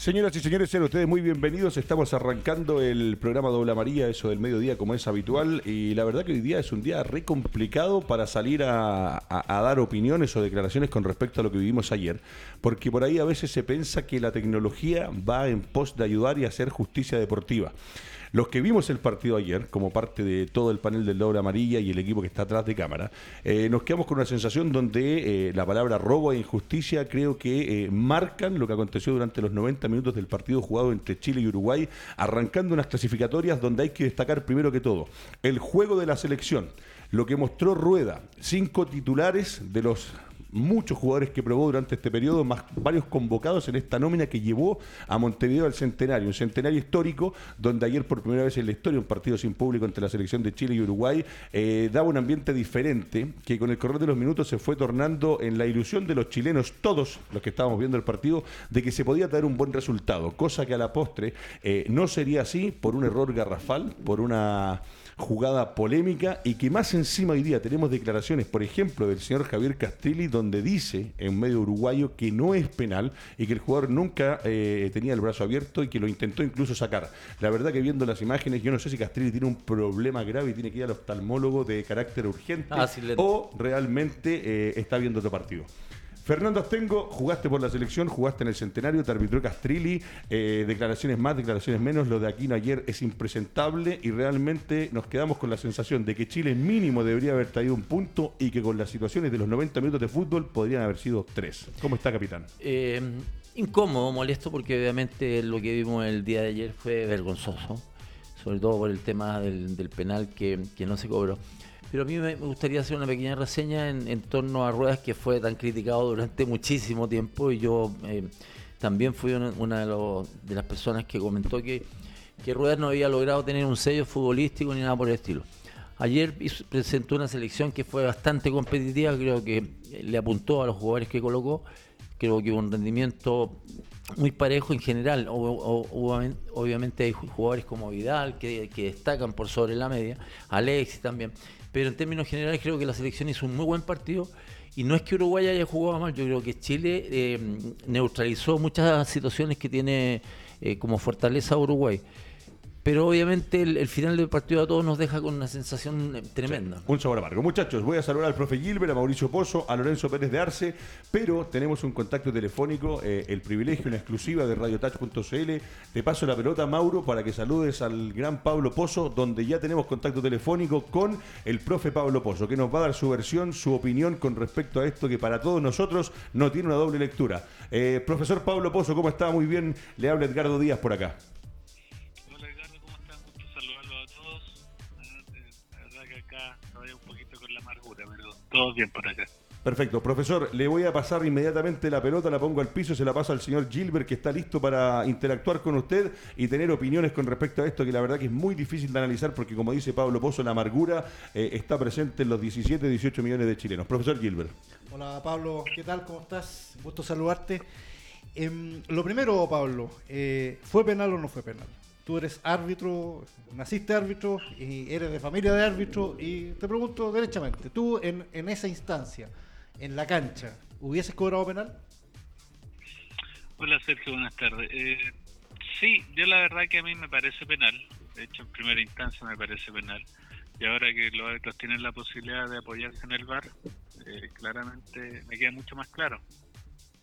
Señoras y señores, sean ustedes muy bienvenidos. Estamos arrancando el programa Dobla María, eso del mediodía como es habitual. Y la verdad que hoy día es un día re complicado para salir a, dar opiniones o declaraciones con respecto a lo que vivimos ayer. Porque por ahí a veces se piensa que la tecnología va en pos de ayudar y hacer justicia deportiva. Los que vimos el partido ayer, como parte de todo el panel del Laura Amarilla y el equipo que está atrás de cámara, eh, nos quedamos con una sensación donde eh, la palabra robo e injusticia creo que eh, marcan lo que aconteció durante los 90 minutos del partido jugado entre Chile y Uruguay, arrancando unas clasificatorias donde hay que destacar primero que todo el juego de la selección, lo que mostró Rueda, cinco titulares de los muchos jugadores que probó durante este periodo, más varios convocados en esta nómina que llevó a Montevideo al centenario, un centenario histórico donde ayer por primera vez en la historia un partido sin público entre la selección de Chile y Uruguay eh, daba un ambiente diferente que con el correr de los minutos se fue tornando en la ilusión de los chilenos, todos los que estábamos viendo el partido, de que se podía dar un buen resultado, cosa que a la postre eh, no sería así por un error garrafal, por una jugada polémica y que más encima hoy día tenemos declaraciones, por ejemplo, del señor Javier Castrilli, donde dice en medio uruguayo que no es penal y que el jugador nunca eh, tenía el brazo abierto y que lo intentó incluso sacar. La verdad que viendo las imágenes, yo no sé si Castrilli tiene un problema grave y tiene que ir al oftalmólogo de carácter urgente ah, o realmente eh, está viendo otro partido. Fernando Astengo, jugaste por la selección, jugaste en el centenario, te arbitró Castrilli, eh, declaraciones más, declaraciones menos, lo de Aquino ayer es impresentable y realmente nos quedamos con la sensación de que Chile mínimo debería haber traído un punto y que con las situaciones de los 90 minutos de fútbol podrían haber sido tres. ¿Cómo está, capitán? Eh, incómodo, molesto, porque obviamente lo que vimos el día de ayer fue vergonzoso, sobre todo por el tema del, penal que, que no se cobró. Pero a mí me gustaría hacer una pequeña reseña en, torno a Ruedas, que fue tan criticado durante muchísimo tiempo y yo eh, también fui una, de, las personas que comentó que, que Ruedas no había logrado tener un sello futbolístico ni nada por el estilo. Ayer presentó una selección que fue bastante competitiva, creo que le apuntó a los jugadores que colocó, creo que hubo un rendimiento muy parejo en general. obviamente hay jugadores como Vidal que, que, destacan por sobre la media, Alexis también, pero en términos generales creo que la selección hizo un muy buen partido y no es que Uruguay haya jugado mal, yo creo que Chile eh, neutralizó muchas situaciones que tiene eh, como fortaleza Uruguay. Pero obviamente el, final del partido a todos nos deja con una sensación eh, tremenda. un sabor amargo. Muchachos, voy a saludar al profe Gilbert, a Mauricio Pozo, a Lorenzo Pérez de Arce, pero tenemos un contacto telefónico, eh, el privilegio, una exclusiva de radiotouch.cl. Te paso la pelota, Mauro, para que saludes al gran Pablo Pozo, donde ya tenemos contacto telefónico con el profe Pablo Pozo, que nos va a dar su versión, su opinión con respecto a esto que para todos nosotros no tiene una doble lectura. Eh, profesor Pablo Pozo, ¿cómo está? Muy bien, le habla Edgardo Díaz por acá. Todo bien por acá. Perfecto, profesor, le voy a pasar inmediatamente la pelota, la pongo al piso, se la paso al señor Gilbert que está listo para interactuar con usted y tener opiniones con respecto a esto que la verdad que es muy difícil de analizar porque como dice Pablo Pozo, la amargura eh, está presente en los 17, 18 millones de chilenos. Profesor Gilbert. Hola Pablo, ¿qué tal? ¿Cómo estás? Gusto saludarte. Em, lo primero, Pablo, eh, ¿fue penal o no fue penal? Tú eres árbitro, naciste árbitro y eres de familia de árbitro y te pregunto derechamente, tú en, en esa instancia, en la cancha, ¿hubieses cobrado penal? Hola Sergio, buenas tardes. Eh, sí, yo la verdad que a mí me parece penal, de hecho en primera instancia me parece penal, y ahora que los árbitros tienen la posibilidad de apoyarse en el bar, eh, claramente me queda mucho más claro.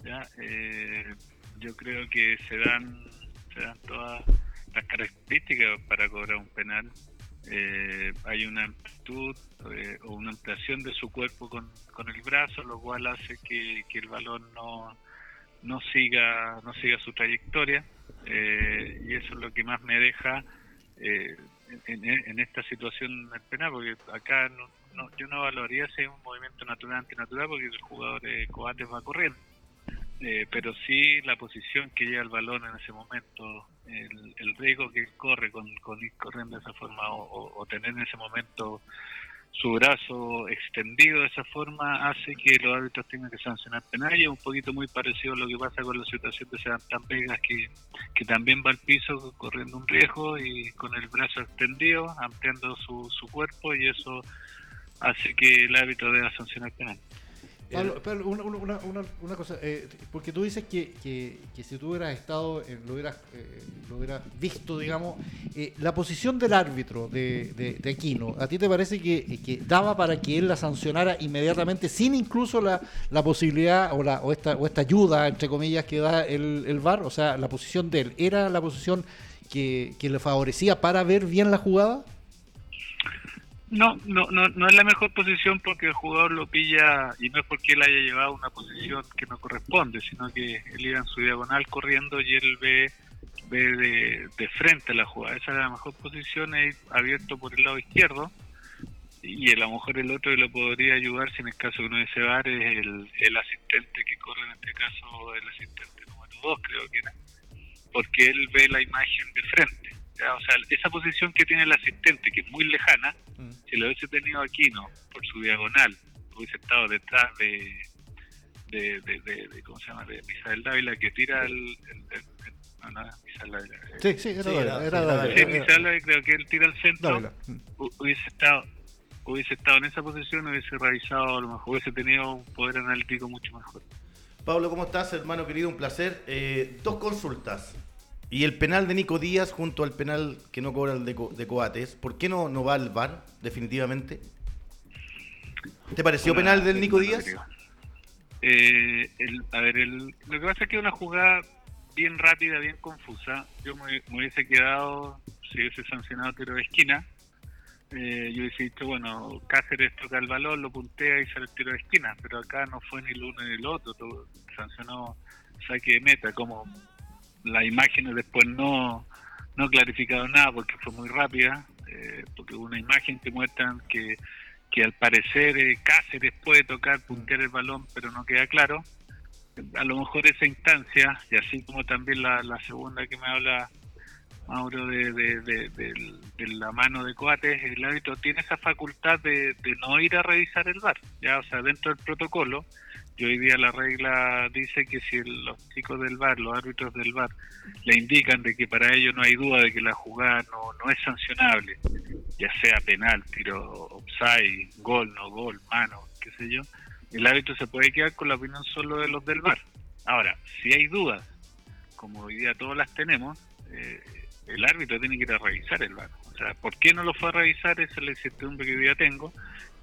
¿ya? Eh, yo creo que se dan, se dan todas las características para cobrar un penal. Eh, hay una amplitud eh, o una ampliación de su cuerpo con, con el brazo, lo cual hace que, el balón no, no siga no siga su trayectoria eh, y eso es lo que más me deja en, esta situación del penal, porque acá no, yo no valoraría si es un movimiento natural antinatural porque el jugador de coates va corriendo. Eh, pero sí la posición que lleva el balón en ese momento, el, el riesgo que corre con, con, ir corriendo de esa forma o, tener en ese momento su brazo extendido de esa forma hace que los árbitros tengan que sancionar penal y es un poquito muy parecido a lo que pasa con la situación de Sebastián Vegas que, que también va al piso corriendo un riesgo y con el brazo extendido ampliando su, su cuerpo y eso hace que el árbitro deba sancionar penal. Pablo, una, una, una, cosa, eh, porque tú dices que, que, que, si tú hubieras estado, lo, hubieras, eh, lo hubieras visto, digamos, eh, la posición del árbitro de, de, Aquino, ¿a ti te parece que, que, daba para que él la sancionara inmediatamente sin incluso la, la posibilidad o, la, o, esta, o esta ayuda, entre comillas, que da el, el VAR? O sea, la posición de él, ¿era la posición que, que le favorecía para ver bien la jugada? No, no, no, no es la mejor posición porque el jugador lo pilla y no es porque él haya llevado una posición que no corresponde, sino que él iba en su diagonal corriendo y él ve, ve de, frente la jugada. Esa es la mejor posición, es abierto por el lado izquierdo y a lo mejor el otro que lo podría ayudar si en el caso que no ese bar es el, el asistente que corre, en este caso el asistente número 2 creo que era, porque él ve la imagen de frente o sea, esa posición que tiene el asistente, que es muy lejana, mm. si lo hubiese tenido Aquino por su diagonal, hubiese estado detrás de, de, de, ¿cómo se llama? De Misael Dávila, que tira el... no, no, Misael Dávila. Eh. Sí, sí, era, era, Sí, Misael Dávila creo que él tira al centro, hubiese estado hubiese estado en esa posición, hubiese realizado, a lo mejor hubiese tenido un poder analítico mucho mejor. Pablo, ¿cómo estás, hermano querido? Un placer. Eh, dos consultas. Y el penal de Nico Díaz junto al penal que no cobra el de, de Coates, ¿por qué no, no va al VAR definitivamente? ¿Te pareció penal del Nico Díaz? Eh, a ver, el, lo que pasa es que es una jugada bien rápida, bien confusa. Yo me, hubiese quedado, si hubiese sancionado tiro de esquina, eh, yo hubiese dicho, bueno, Cáceres toca el balón, lo puntea y sale el tiro de esquina, pero acá no fue ni el uno ni el otro, sancionó saque de meta, como las imágenes después no, no clarificado nada porque fue muy rápida, eh, porque una imagen que muestran que, que al parecer eh, Cáceres puede tocar, puntear el balón, pero no queda claro. A lo mejor esa instancia, y así como también la, la segunda que me habla Mauro de, de, de, la mano de Coates, el árbitro tiene esa facultad de, no ir a revisar el bar, ya, o sea, dentro del protocolo, y hoy día la regla dice que si los chicos del bar, los árbitros del bar, le indican de que para ellos no hay duda de que la jugada no, no es sancionable, ya sea penal, tiro offside, gol, no gol, mano, qué sé yo, el árbitro se puede quedar con la opinión solo de los del bar. Ahora, si hay dudas, como hoy día todas las tenemos, eh, el árbitro tiene que ir a revisar el bar. O sea, ¿por qué no lo fue a revisar? Esa es la incertidumbre que hoy día tengo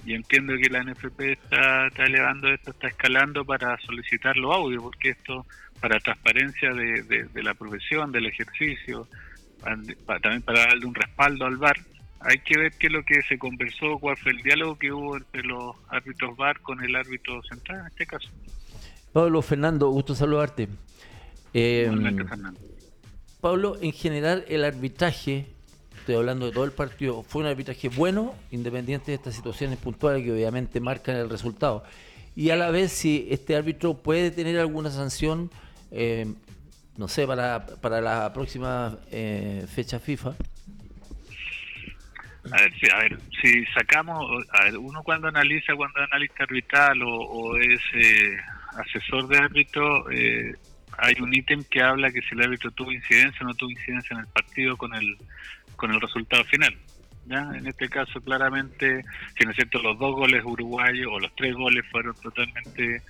y entiendo que la NFP está, elevando esto, está escalando para solicitar los audios, porque esto, para transparencia de, la profesión, del ejercicio, también para darle un respaldo al VAR, hay que ver qué es lo que se conversó, cuál fue el diálogo que hubo entre los árbitros VAR con el árbitro central en este caso. Pablo Fernando, gusto saludarte. Eh, Pablo, en general el arbitraje estoy hablando de todo el partido, fue un arbitraje bueno, independiente de estas situaciones puntuales que obviamente marcan el resultado. Y a la vez, si este árbitro puede tener alguna sanción, eh, no sé, para, para la próxima eh, fecha FIFA. A ver, a ver, si sacamos, a ver, uno cuando analiza, cuando es analista arbitral o, es eh, asesor de árbitro, hay un ítem que habla que si el árbitro tuvo incidencia o no tuvo incidencia en el partido con el con el resultado final. ¿ya? En este caso, claramente, si no es cierto, los dos goles uruguayos o los tres goles fueron totalmente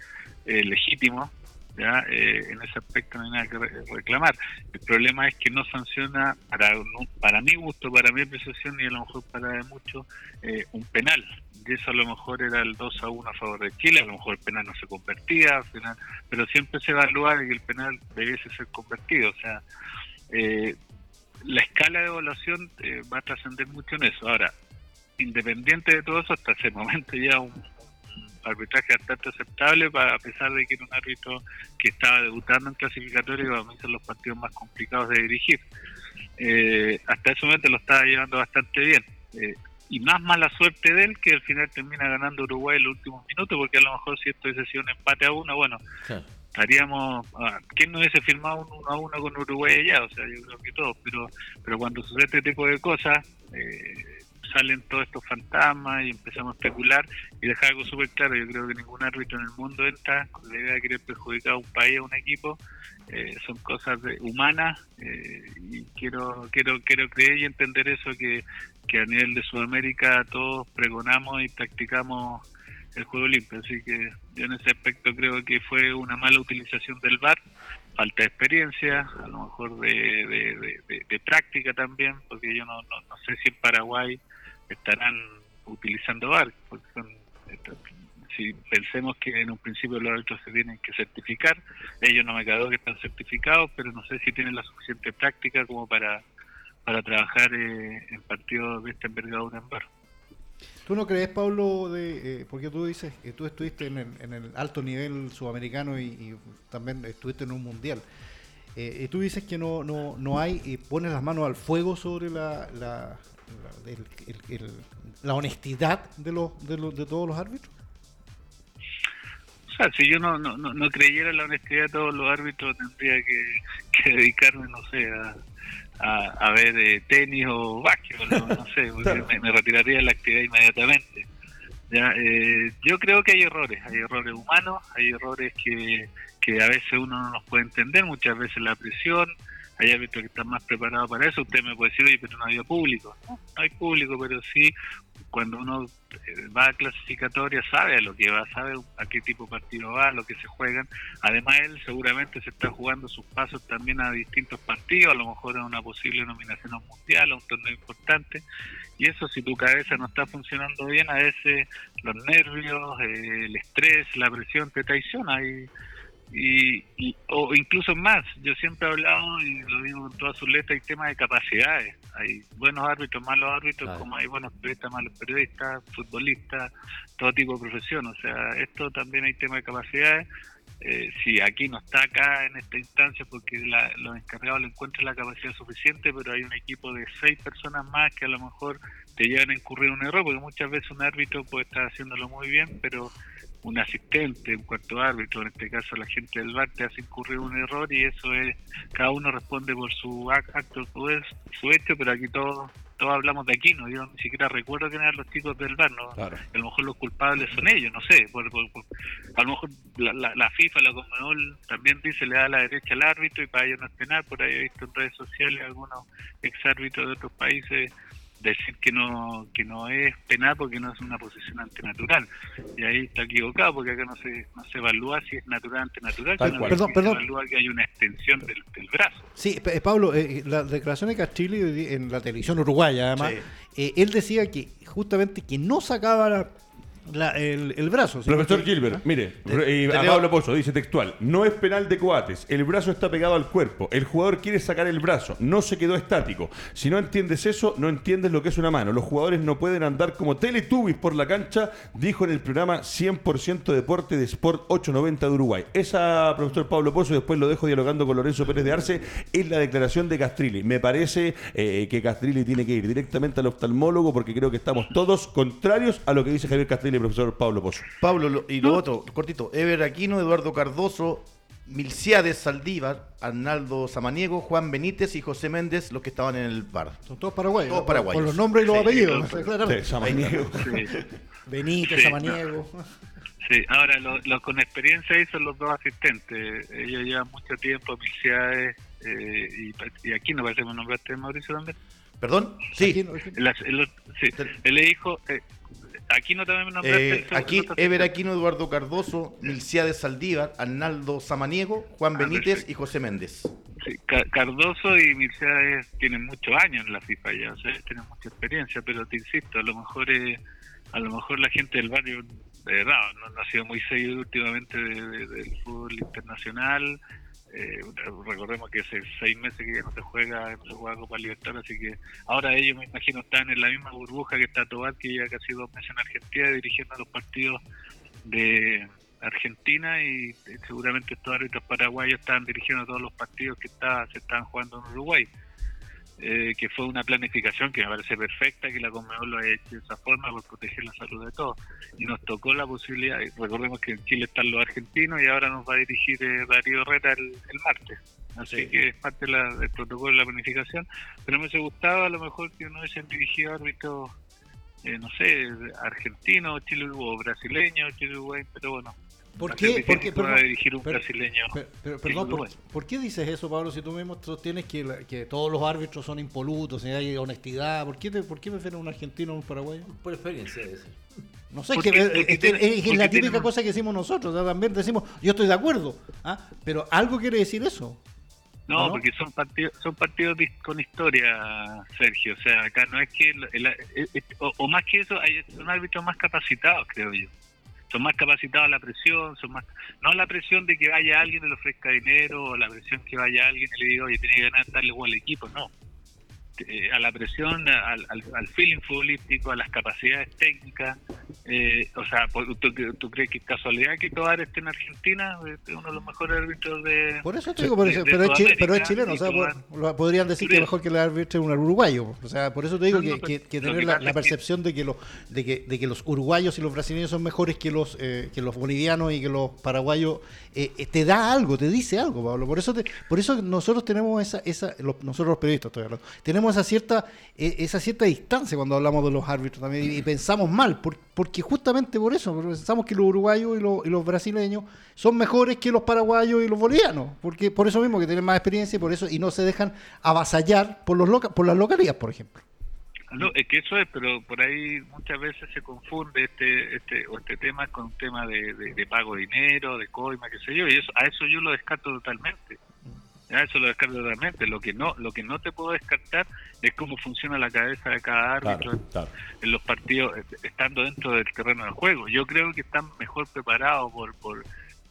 eh, legítimos. ¿ya? Eh, en ese aspecto no hay nada que reclamar. El problema es que no sanciona, para, para mi gusto, para mi apreciación y a lo mejor para muchos, eh, un penal. Y eso a lo mejor era el 2 a 1 a favor de Chile, a lo mejor el penal no se convertía, al final, pero siempre se evalúa que el penal debiese ser convertido. O sea, eh, la escala de evaluación eh, va a trascender mucho en eso. Ahora, independiente de todo eso, hasta ese momento ya un, arbitraje bastante aceptable, a pesar de que era un árbitro que estaba debutando en clasificatorio y va a ser los partidos más complicados de dirigir. Eh, hasta ese momento lo estaba llevando bastante bien. Eh, y más mala suerte de él que al final termina ganando Uruguay en los últimos minutos, porque a lo mejor si esto hubiese sido un empate a uno, bueno, estaríamos, ah, ¿quién no hubiese firmado un uno a uno con Uruguay allá? O sea, yo creo que todos, pero, pero cuando sucede este tipo de cosas, eh, salen todos estos fantasmas y empezamos a especular y dejar algo súper claro, yo creo que ningún árbitro en el mundo entra con la idea de querer perjudicar a un país, a un equipo, eh, son cosas humanas eh, y quiero, quiero, quiero creer y entender eso que, que a nivel de Sudamérica todos pregonamos y practicamos el juego limpio. Así que yo en ese aspecto creo que fue una mala utilización del VAR, falta de experiencia, a lo mejor de, práctica también, porque yo no, no, no, sé si en Paraguay estarán utilizando VAR, porque son, si pensemos que en un principio los árbitros se tienen que certificar, ellos no me quedó que están certificados, pero no sé si tienen la suficiente práctica como para, para trabajar eh, en partidos de esta envergadura en VAR. ¿Tú no crees, Pablo, de, eh, porque tú dices que tú estuviste en el, alto nivel sudamericano y, también estuviste en un mundial? Eh, y tú dices que no, no, no hay, y pones las manos al fuego sobre la, la, la honestidad de, los, de, los, de todos los árbitros. O sea, si yo no, no, no, creyera en la honestidad de todos los árbitros, tendría que, que dedicarme, no sé, a, a, ver eh, tenis o básquetbol, no, sé, me, retiraría de la actividad inmediatamente. Ya, eh, yo creo que hay errores, hay errores humanos, hay errores que, que a veces uno no los puede entender, muchas veces la presión, hay árbitros que están más preparados para eso. Usted me puede decir, oye, pero no había público. No, hay público, pero sí, cuando uno eh, va a clasificatoria, sabe a lo que va, sabe a qué tipo de partido va, a lo que se juegan. Además, él seguramente se está jugando sus pasos también a distintos partidos, a lo mejor a una posible nominación a un mundial, a un torneo importante. Y eso, si tu cabeza no está funcionando bien, a veces los nervios, eh, el estrés, la presión te traiciona. Y, y, o incluso más. Yo siempre he hablado, y lo digo en todas sus letras, hay temas de capacidades. Hay buenos árbitros, malos árbitros, como hay buenos periodistas, malos periodistas, futbolistas, todo tipo de profesión. O sea, esto también hay tema de capacidades. Eh, si aquí no está acá en esta instancia porque los encargados le encuentran la capacidad suficiente, pero hay un equipo de seis personas más que a lo mejor te llevan a incurrir un error, porque muchas veces un árbitro puede estar haciéndolo muy bien, pero un asistente, un cuarto árbitro, en este caso la gente del bar, te hace incurrir un error y eso es, cada uno responde por su acto, su, hecho, pero aquí todos todos hablamos de aquí, no yo ni siquiera recuerdo quién eran los chicos del bar, ¿no? a lo mejor los culpables son ellos, no sé, a lo mejor la, la, FIFA, la Conmebol también dice le da la derecha al árbitro y para ellos no es penal, por ahí he visto en redes sociales algunos exárbitros de otros países decir que no que no es penal porque no es una posición antinatural. Y ahí está equivocado porque acá no se no se evalúa si es natural o antinatural sino perdón, se evalúa que hay una extensión del, brazo. Sí eh, Pablo eh, la declaración de Castillo en la televisión uruguaya además eh, él decía que justamente que no sacaba la el, brazo. Profesor Gilbert, mire, y a Pablo Pozo dice textual, no es penal de coates, el brazo está pegado al cuerpo, el jugador quiere sacar el brazo, no se quedó estático. Si no entiendes eso, no entiendes lo que es una mano. Los jugadores no pueden andar como teletubbies por la cancha, dijo en el programa 100% Deporte de Sport 890 de Uruguay. Esa, profesor Pablo Pozo, después lo dejo dialogando con Lorenzo Pérez de Arce, es la declaración de Castrilli. Me parece eh, que Castrilli tiene que ir directamente al oftalmólogo porque creo que estamos todos contrarios a lo que dice Javier Castrilli profesor Pablo Pozo. Pablo, y lo otro, cortito, Ever Aquino, Eduardo Cardoso, Milciades Saldívar, Arnaldo Samaniego, Juan Benítez y José Méndez, los que estaban en el bar. Son todos paraguayos. Todos paraguayos. Por los nombres y los apellidos. Samaniego. Benítez, Samaniego. Sí, ahora los con experiencia ahí son los dos asistentes. Ellos llevan mucho tiempo, Milciades eh, y, y, aquí no parece que me nombraste Mauricio también. ¿Perdón? Sí. Sí. el hijo, eh, Aquino también me eh, aquí, Ever Aquino, Eduardo Cardoso, de Saldívar, Arnaldo Samaniego, Juan ah, Benítez y José Méndez. Sí, Cardoso y Milciades tienen muchos años en la FIFA ya, o sea, tienen mucha experiencia, pero te insisto, a lo mejor eh, a lo mejor la gente del barrio, de verdad, no, ha sido muy seguido últimamente del fútbol internacional, eh, recordemos que hace seis meses que ya no se juega, no se juega Copa Libertad, así que ahora ellos me imagino están en la misma burbuja que está Tobar, que ya casi dos meses en Argentina dirigiendo los partidos de Argentina y seguramente estos árbitros paraguayos están dirigiendo todos los partidos que está, se están jugando en Uruguay. Eh, que fue una planificación que me parece perfecta, que la Conmebol lo ha hecho de esa forma por proteger la salud de todos. Y nos tocó la posibilidad, recordemos que en Chile están los argentinos y ahora nos va a dirigir eh, Darío Herrera el, martes. Así que es parte del protocolo de la planificación. Pero me hubiese gustado a lo mejor que no hubiesen dirigido árbitros, eh, no sé, argentinos, Chile o brasileños, Chile pero bueno, ¿Por qué, porque, perdón, dirigir un brasileño perdón, por, qué dices eso, Pablo? Si tú mismo tienes que, que todos los árbitros son impolutos, y hay honestidad, ¿por qué, te, ¿por qué prefieren un argentino o un paraguayo? Por experiencia, No sé, Porque- que, es, que- es- es la típica tiene- cosa que decimos nosotros. o sea, también decimos, yo estoy de acuerdo. ¿ah? Pero algo quiere decir eso. No, ¿no? porque son partidos son partidos con historia, Sergio. O sea, acá no es que... el- el- el- o, o más que eso, hay, son árbitros más capacitados, creo yo. Son más capacitados a la presión, son más... No la presión de que vaya alguien y le ofrezca dinero, o la presión que vaya alguien y le diga, oye, tiene que ganar darle igual al equipo, no. Eh, a la presión, al, al, al feeling futbolístico, a las capacidades técnicas. eh, o sea, ¿tú, tú- crees que es casualidad que Tobar esté en Argentina? Es uno de los mejores árbitros de... Por eso te digo, por eso- de pero, es chi- pero es chileno. O sea, por- podrían decir que mejor que el árbitro es un uruguayo. O sea, por eso te digo No, no, que, tener que la, percepción de que, los, de, que, de que los uruguayos y los brasileños son mejores que los, eh, que los bolivianos y que los paraguayos, eh, eh, te da algo, te dice algo, Pablo. Por eso, te- por eso nosotros tenemos esa, esa los- nosotros los periodistas, estoy hablando, tenemos esa cierta, eh, esa cierta distancia cuando hablamos de los árbitros también y, y pensamos mal, por- porque justamente por eso, pensamos que los uruguayos y los, y los brasileños son mejores que los paraguayos y los bolivianos, porque por eso mismo que tienen más experiencia y por eso y no se dejan avasallar por los loca, por las localías, por ejemplo. No, es que eso es, pero por ahí muchas veces se confunde este este o este tema con un tema de, de- de pago de dinero, de coima, qué sé yo, y eso, a eso yo lo descarto totalmente. Ya, eso lo descarto totalmente. Lo que no lo que no te puedo descartar es cómo funciona la cabeza de cada árbitro Claro, claro. en los partidos, eh, estando dentro del terreno del juego. Yo creo que están mejor preparados por por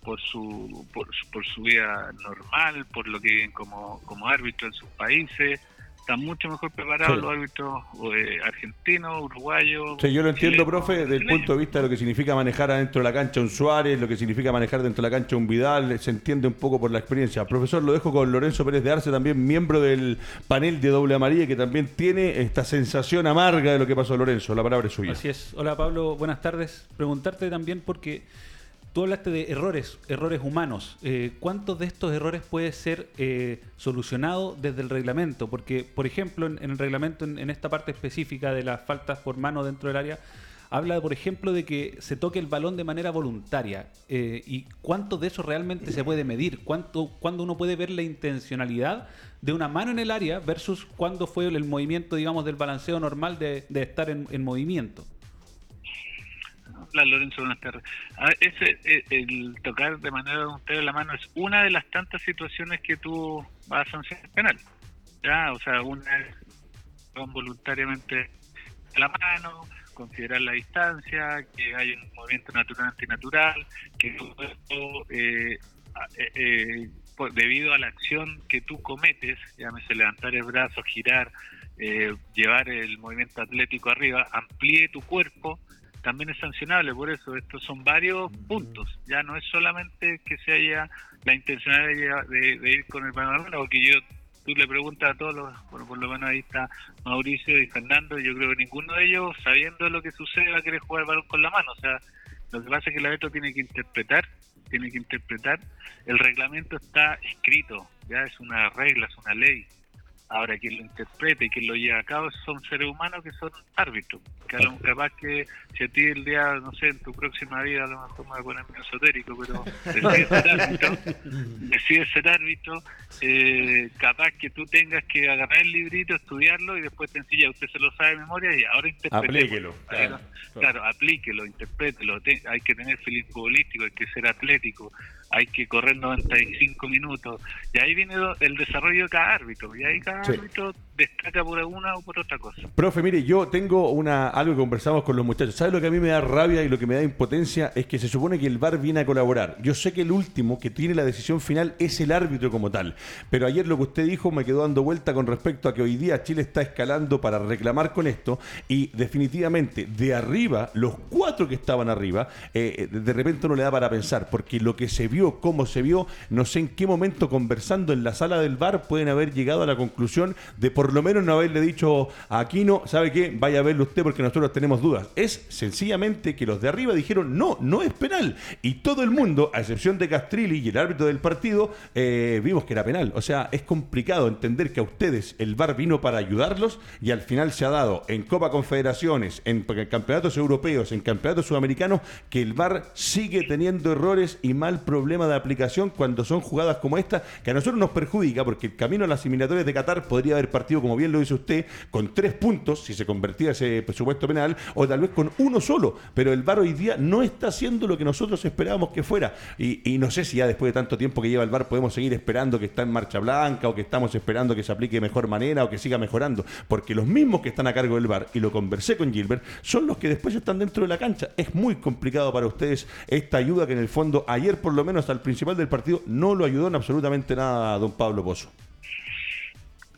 por su, por su por su vida normal, por lo que viven como como árbitro en sus países. Están mucho mejor preparados Sí. los árbitros eh, argentinos, uruguayos. Sí, yo lo entiendo, profe, del brasileños. punto de vista de lo que significa manejar adentro de la cancha un Suárez, lo que significa manejar dentro de la cancha un Vidal, se entiende un poco por la experiencia. Profesor, lo dejo con Lorenzo Pérez de Arce, también miembro del panel de Doble Amarilla, que también tiene esta sensación amarga de lo que pasó Lorenzo. La palabra es suya. Así es. Hola Pablo, buenas tardes. Preguntarte también porque tú hablaste de errores, errores humanos. Eh, ¿Cuántos de estos errores puede ser eh, solucionado desde el reglamento? Porque, por ejemplo, en, el reglamento, en, esta parte específica de las faltas por mano dentro del área, habla, por ejemplo, de que se toque el balón de manera voluntaria. Eh, ¿Y cuánto de eso realmente se puede medir? ¿Cuánto, ¿Cuándo uno puede ver la intencionalidad de una mano en el área versus cuándo fue el, movimiento, digamos, del balanceo normal de, de estar en movimiento? Hola Lorenzo, buenas tardes. A ver, ese, eh, el tocar de manera voluntaria la mano es una de las tantas situaciones que tú vas a sancionar penal. Ya, o sea, una es voluntariamente la mano, considerar la distancia, que hay un movimiento natural antinatural, que todo esto, eh, eh, eh, debido a la acción que tú cometes, llámese levantar el brazo, girar, eh, llevar el movimiento atlético arriba, amplíe tu cuerpo, también es sancionable. Por eso, estos son varios puntos. Ya no es solamente que se haya la intencionalidad de, de- de ir con el balón a la mano, porque yo tú le preguntas a todos los, bueno, por lo menos ahí está Mauricio y Fernando, yo creo que ninguno de ellos, sabiendo lo que sucede, va a querer jugar el balón con la mano. O sea, lo que pasa es que el árbitro tiene que interpretar, tiene que interpretar. El reglamento está escrito, ya es una regla, es una ley. Ahora, quien lo interprete y quien lo lleva a cabo son seres humanos que son árbitros. Que a lo capaz que si a ti el día, no sé, en tu próxima vida, a lo mejor me voy a poner medio esotérico, pero decides ser árbitro, decides ser árbitro, eh, capaz que tú tengas que agarrar el librito, estudiarlo y después te enseña, usted se lo sabe de memoria y ahora interprete. Aplíquelo, Claro, claro, aplíquelo, interprételo. Te- hay que tener feeling futbolístico, hay que ser atlético, hay que correr 95 minutos. Y ahí viene el desarrollo de cada árbitro. Y ahí cada Sí. árbitro destaca por una o por otra cosa. Profe, mire, yo tengo una algo que conversamos con los muchachos. ¿Sabe lo que a mí me da rabia y lo que me da impotencia? Es que se supone que el VAR viene a colaborar. Yo sé que el último que tiene la decisión final es el árbitro como tal. Pero ayer lo que usted dijo me quedó dando vuelta con respecto a que hoy día Chile está escalando para reclamar con esto y definitivamente de arriba, los cuatro que estaban arriba, eh, de repente no le da para pensar, porque lo que se vio, cómo se vio, no sé en qué momento conversando en la sala del VAR pueden haber llegado a la conclusión de por lo menos no haberle dicho a Aquino, ¿sabe qué? Vaya a verlo usted porque nosotros tenemos dudas. Es sencillamente que los de arriba dijeron, no, no es penal. Y todo el mundo, a excepción de Castrilli y el árbitro del partido, eh, vimos que era penal. O sea, es complicado entender que a ustedes el VAR vino para ayudarlos y al final se ha dado en Copa Confederaciones, en campeonatos europeos, en campeonatos sudamericanos, que el VAR sigue teniendo errores y mal problema de aplicación cuando son jugadas como esta, que a nosotros nos perjudica, porque el camino a las eliminatorias de Qatar podría haber partido, como bien lo dice usted, con tres puntos, si se convertía ese presupuesto penal, o tal vez con uno solo, pero el VAR hoy día no está haciendo lo que nosotros esperábamos que fuera. Y, no sé si ya después de tanto tiempo que lleva el VAR podemos seguir esperando que está en marcha blanca o que estamos esperando que se aplique de mejor manera o que siga mejorando, porque los mismos que están a cargo del VAR, y lo conversé con Gilbert, son los que después están dentro de la cancha. Es muy complicado para ustedes esta ayuda que en el fondo ayer por lo menos al principal del partido no lo ayudó en absolutamente nada a don Pablo Pozo.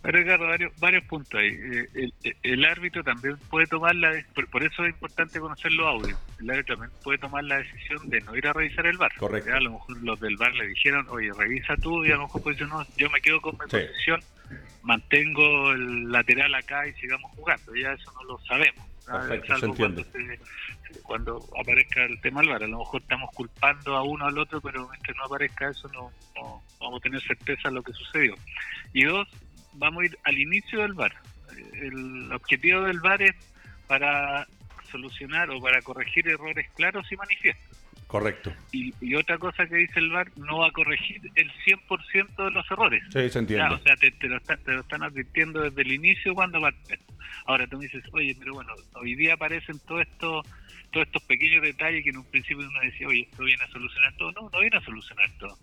Pero Ricardo, varios, varios puntos ahí. Eh, El, árbitro también puede tomar la... Por, por eso es importante conocer los audios. El árbitro también puede tomar la decisión de no ir a revisar el bar. Correcto. A lo mejor los del bar le dijeron, oye, revisa tú, y a lo mejor pues yo no, yo me quedo con mi Sí. posición, mantengo el lateral acá y sigamos jugando. Ya eso no lo sabemos. ¿sabes? Perfecto, se Salvo cuando, entiende. se- cuando aparezca el tema del bar. A lo mejor estamos culpando a uno al otro, pero mientras no aparezca eso no, no vamos a tener certeza de lo que sucedió. Y dos, vamos a ir al inicio del VAR. El objetivo del VAR es para solucionar o para corregir errores claros y manifiestos. Correcto. Y, y otra cosa que dice el VAR, no va a corregir el 100% de los errores. Sí, se entiende. Ya, o sea, te, te lo están, te lo están advirtiendo desde el inicio cuando parte. Ahora tú me dices, oye, pero bueno, hoy día aparecen todos estos todos estos pequeños detalles que en un principio uno decía, oye, esto viene a solucionar todo. No, no viene a solucionar todo.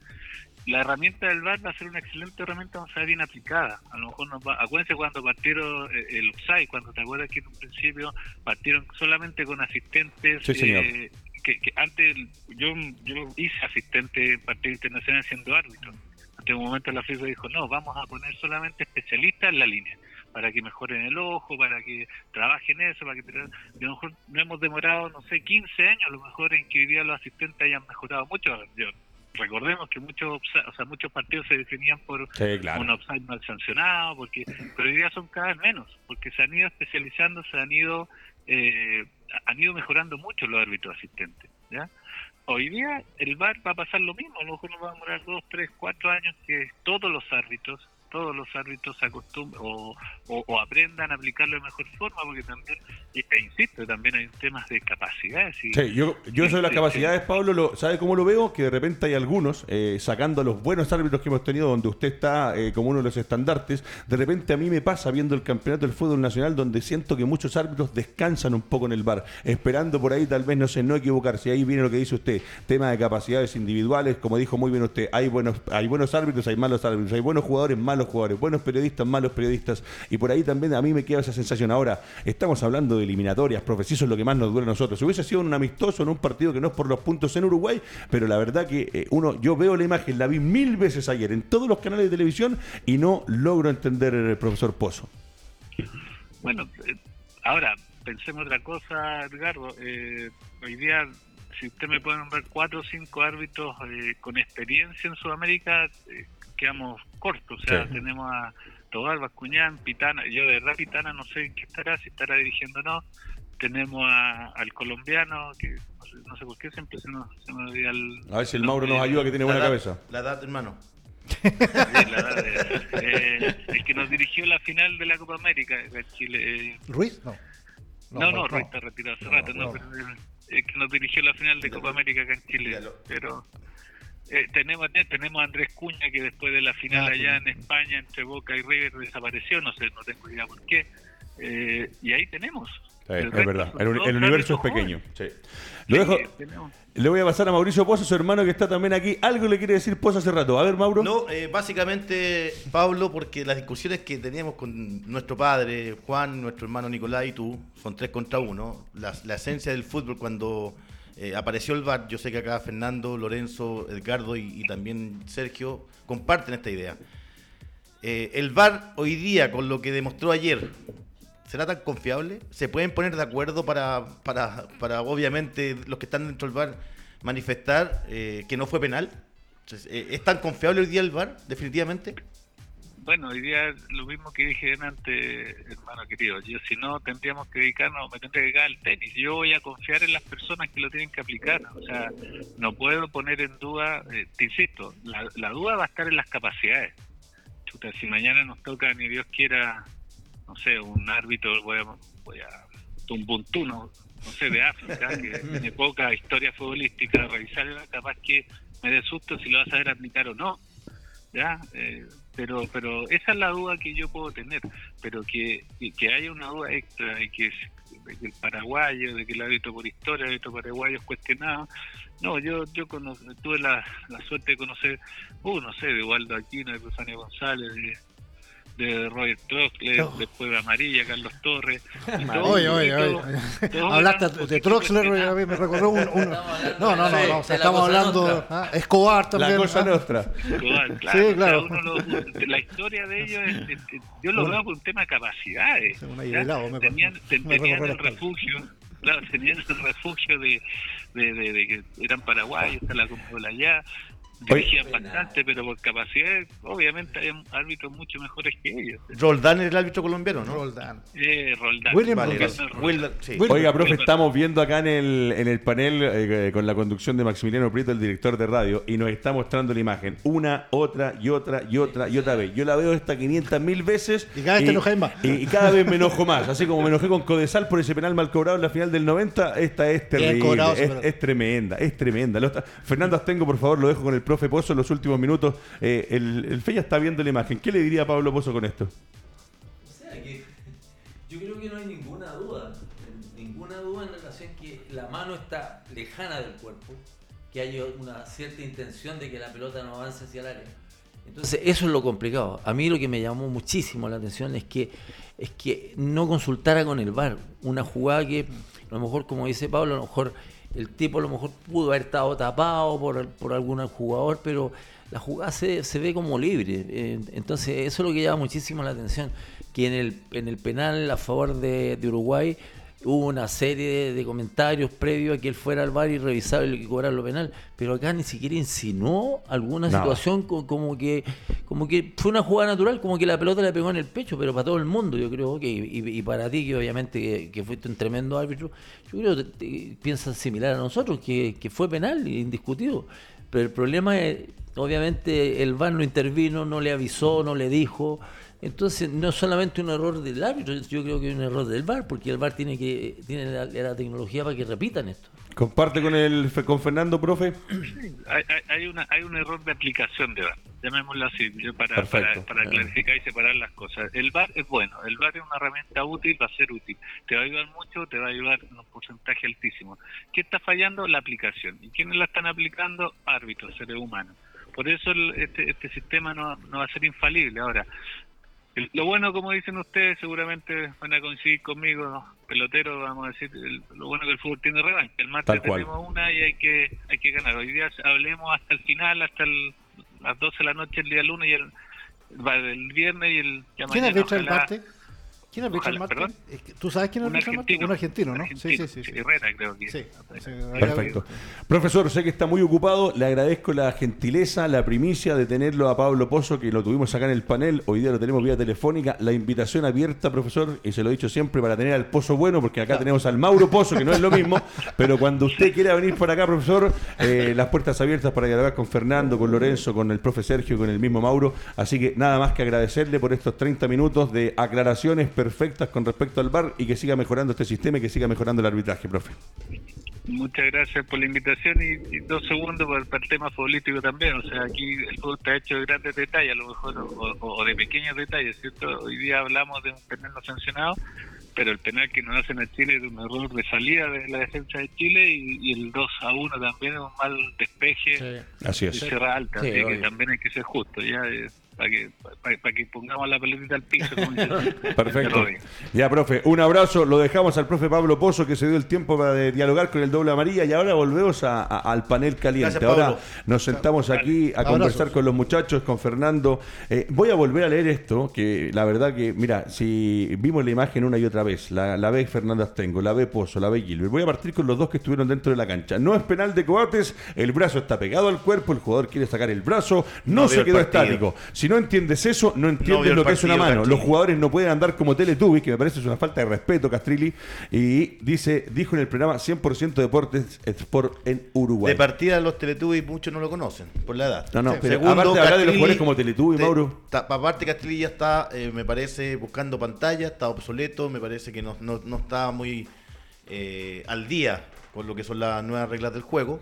La herramienta del VAR va a ser una excelente herramienta, vamos a ser bien aplicada. A lo mejor nos va, acuérdense cuando partieron eh, el offside, cuando te acuerdas que en un principio partieron solamente con asistentes. Sí, señor. eh, que, que antes yo, yo hice asistente en partido internacional siendo árbitro. Hasta un momento la FIFA dijo, no, vamos a poner solamente especialistas en la línea, para que mejoren el ojo, para que trabajen eso, para que... A lo mejor no hemos demorado, no sé, 15 años a lo mejor en que hoy día los asistentes hayan mejorado mucho. Yo- recordemos que muchos o sea, muchos partidos se definían por Sí, claro. un offside mal sancionado, porque pero hoy día son cada vez menos, porque se han ido especializando, se han ido eh, han ido mejorando mucho los árbitros asistentes, ¿ya? Hoy día el VAR va a pasar lo mismo, a lo mejor nos va a demorar dos, tres, cuatro años que todos los árbitros, todos los árbitros se acostumbren o, o, o aprendan a aplicarlo de mejor forma, porque también, e, insisto, también hay temas de capacidades. Y, Sí, yo, yo eso de las capacidades, Pablo, lo, ¿sabe cómo lo veo? Que de repente hay algunos, eh, sacando a los buenos árbitros que hemos tenido, donde usted está eh, como uno de los estandartes, de repente a mí me pasa viendo el campeonato del fútbol nacional, donde siento que muchos árbitros descansan un poco en el bar, esperando por ahí tal vez, no sé, no equivocarse. Ahí viene lo que dice usted, tema de capacidades individuales, como dijo muy bien usted, hay buenos, hay buenos árbitros, hay malos árbitros, hay buenos jugadores, malos jugadores, buenos periodistas, malos periodistas, y por ahí también a mí me queda esa sensación. Ahora, estamos hablando de eliminatorias, profe, si eso es lo que más nos duele a nosotros. Si hubiese sido un amistoso en un partido que no es por los puntos en Uruguay, pero la verdad que eh, uno, yo veo la imagen, la vi mil veces ayer en todos los canales de televisión y no logro entender el profesor Pozo. Bueno, eh, ahora pensemos otra cosa, Edgardo. Eh, hoy día, si usted me puede nombrar cuatro o cinco árbitros eh, con experiencia en Sudamérica, eh, quedamos cortos. O sea, Sí. tenemos a Tobar, Bascuñán, Pitana. Yo de verdad Pitana no sé en qué estará, si estará dirigiendo o no. Tenemos a- al colombiano, que no sé, no sé por qué siempre se, nos, se me olvida el... A ver si el Mauro nos ayuda, que tiene buena edad, cabeza. La edad, hermano. De- eh, el que nos dirigió la final de la Copa América en Chile. eh, ¿Ruiz? No. No, no, Ruiz está retirado hace No, rato, no, no. pero eh, que nos dirigió la final de Copa América acá en Chile. Pero eh, tenemos eh, tenemos a Andrés Cuña que después de la final Ah, allá Cuña. en España entre Boca y River desapareció, no sé, no tengo idea por qué. Eh, y ahí tenemos. Sí, El es resto verdad, el, el universo es pequeño. sí. Lo dejo, Sí, le voy a pasar a Mauricio Pozo, su hermano que está también aquí. Algo le quiere decir Pozo hace rato. A ver, Mauro. No, eh, básicamente, Pablo, porque las discusiones que teníamos con nuestro padre, Juan, nuestro hermano Nicolás y tú, son tres contra uno. La, la esencia del fútbol cuando eh, apareció el VAR, yo sé que acá Fernando, Lorenzo, Edgardo y, también Sergio comparten esta idea. Eh, el VAR hoy día, con lo que demostró ayer, ¿será tan confiable? ¿Se pueden poner de acuerdo para, para, para obviamente, los que están dentro del VAR manifestar eh, que no fue penal? ¿Es tan confiable hoy día el VAR, definitivamente? Bueno, hoy día lo mismo que dije antes, hermano querido. Yo, si no, tendríamos que dedicarnos, me tendría que dedicar al tenis. Yo voy a confiar en las personas que lo tienen que aplicar. O sea, no puedo poner en duda, eh, te insisto, la, la duda va a estar en las capacidades. Chuta, si mañana nos toca, ni Dios quiera, no sé, un árbitro, voy a, voy a Tumbuntuno, no sé, de África, que tiene poca historia futbolística, revisar, capaz que me dé susto si lo vas a ver aplicar o no. ¿ya? Eh, pero pero esa es la duda que yo puedo tener, pero que, que haya una duda extra de que, de que el paraguayo, de que el hábito por historia, el hábito paraguayo es cuestionado, no, yo yo tuve la, la suerte de conocer, uh, no sé, de Waldo Aquino, de Rosario González, de, de Roger Troxler, después de Amarilla, Carlos Torres. Oye, oye, oye. Hablaste de Troxler, me recordó un, No, no, no, no estamos hablando. Ah, Escobar también. La cosa ¿ah? nuestra. Escobar, claro. Sí, claro. la historia de ellos, es, yo lo veo por un tema de capacidades. tenían, tenían el refugio. Claro, tenían el refugio de, de, de, que eran paraguayos, está la allá, dirigían bastante, pero por capacidad, obviamente hay árbitros mucho mejores que ellos. Roldán era el árbitro colombiano, ¿no? Roldán. Eh, Roldán. Oiga, profe, estamos viendo acá en el, en el panel eh, con la conducción de Maximiliano Prieto, el director de radio, y nos está mostrando la imagen una, otra y otra y otra y otra vez. Yo la veo esta 500 mil veces. Y cada vez te enojas más. Y, cada vez me enojo más. Así como me enojé con Codesal por ese penal mal cobrado en la final del 90, esta es terrible. es, tremenda, es tremenda. Fernando Astengo, por favor, lo dejo con el profe Pozo en los últimos minutos. Eh, el, el está viendo la imagen. ¿Qué le diría a Pablo Pozo con esto? O sea, que yo creo que no hay ninguna duda, ninguna duda en relación que la mano está lejana del cuerpo, que hay una cierta intención de que la pelota no avance hacia el área. Entonces, eso es lo complicado. A mí lo que me llamó muchísimo la atención es que es que no consultara con el VAR una jugada que a lo mejor como dice Pablo, a lo mejor el tipo a lo mejor pudo haber estado tapado por, por algún jugador, pero la jugada se, se ve como libre. Eh, entonces, eso es lo que llama muchísimo la atención. Que en el, en el penal a favor de, de Uruguay hubo una serie de, comentarios previos a que él fuera al bar y revisara y cobrara lo penal, pero acá ni siquiera insinuó alguna situación como que como que fue una jugada natural, como que la pelota le pegó en el pecho, pero para todo el mundo, yo creo que y, para ti que obviamente que, fuiste un tremendo árbitro, yo creo que piensas similar a nosotros, que, que fue penal, indiscutido. Pero el problema es, obviamente, el VAR no intervino, no le avisó, no le dijo. Entonces, no es solamente un error del árbitro, yo creo que es un error del VAR, porque el VAR tiene que tiene la, tecnología para que repitan esto. ¿Comparte con el con Fernando, profe? Hay, hay, una, hay un error de aplicación de VAR, llamémoslo así, para, para, para, clarificar y separar las cosas. El VAR es bueno, el VAR es una herramienta útil, va a ser útil. Te va a ayudar mucho, te va a ayudar en un porcentaje altísimo. ¿Qué está fallando? La aplicación. ¿Y quiénes la están aplicando? Árbitros, seres humanos. Por eso este, este sistema no, no va a ser infalible. Ahora, lo bueno, como dicen ustedes, seguramente van a coincidir conmigo, peloteros, vamos a decir, lo bueno que el fútbol tiene revancha. El martes tenemos una y hay que hay que ganar. Hoy día hablemos hasta el final, hasta las 12 de la noche el día lunes y el, el viernes y el... ¿Quién ha dicho el martes? ¿Quién arbitra el Marte? ¿Tú sabes quién arbitra el Marte? Un argentino, ¿no? sí, sí, sí. Herrera, creo que. Sí, Perfecto. Profesor, sé que está muy ocupado. Le agradezco la gentileza, la primicia de tenerlo a Pablo Pozo, que lo tuvimos acá en el panel. Hoy día lo tenemos vía telefónica. La invitación abierta, profesor, y se lo he dicho siempre, para tener al Pozo bueno, porque acá tenemos al Mauro Pozo, que no es lo mismo. pero cuando usted quiera venir por acá, profesor, eh, las puertas abiertas para dialogar con Fernando, con Lorenzo, con el profe Sergio, con el mismo Mauro. Así que nada más que agradecerle por estos 30 minutos de aclaraciones perfectas con respecto al bar y que siga mejorando este sistema y que siga mejorando el arbitraje, profe. Muchas gracias por la invitación y, dos segundos para, el tema político también. O sea, aquí el fútbol está hecho de grandes detalles, a lo mejor, o, de pequeños detalles, ¿cierto? Hoy día hablamos de un penal no sancionado, pero el penal que nos hacen a Chile es un error de salida de la defensa de Chile y, el 2 a 1 también es un mal despeje así es. de Sierra Alta, así que también hay que ser justo. Ya para que, para, que pongamos la pelotita al piso. Perfecto. Ya, profe, un abrazo. Lo dejamos al profe Pablo Pozo que se dio el tiempo para dialogar con el doble amarilla y ahora volvemos al panel caliente. ahora nos sentamos aquí a conversar con los muchachos, con Fernando. Eh, voy a volver a leer esto, que la verdad que, mira, si vimos la imagen una y otra vez, la, la ve Fernando Astengo, la ve Pozo, la ve Gilbert. Voy a partir con los dos que estuvieron dentro de la cancha. No es penal de Coates, el brazo está pegado al cuerpo, el jugador quiere sacar el brazo, no, se quedó estático. Si no entiendes eso, no entiendes lo que es una mano. Los jugadores no pueden andar como Teletubbies, que me parece es una falta de respeto, Castrilli. Y dice, dijo en el programa 100% deportes Sport en Uruguay. De partida los Teletubbies muchos no lo conocen, por la edad. No, no, pero aparte de hablar de los jugadores como Teletubbies, Mauro. aparte Castrilli ya está, eh, me parece, buscando pantalla, está obsoleto, me parece que no, no, no está muy eh, al día con lo que son las nuevas reglas del juego,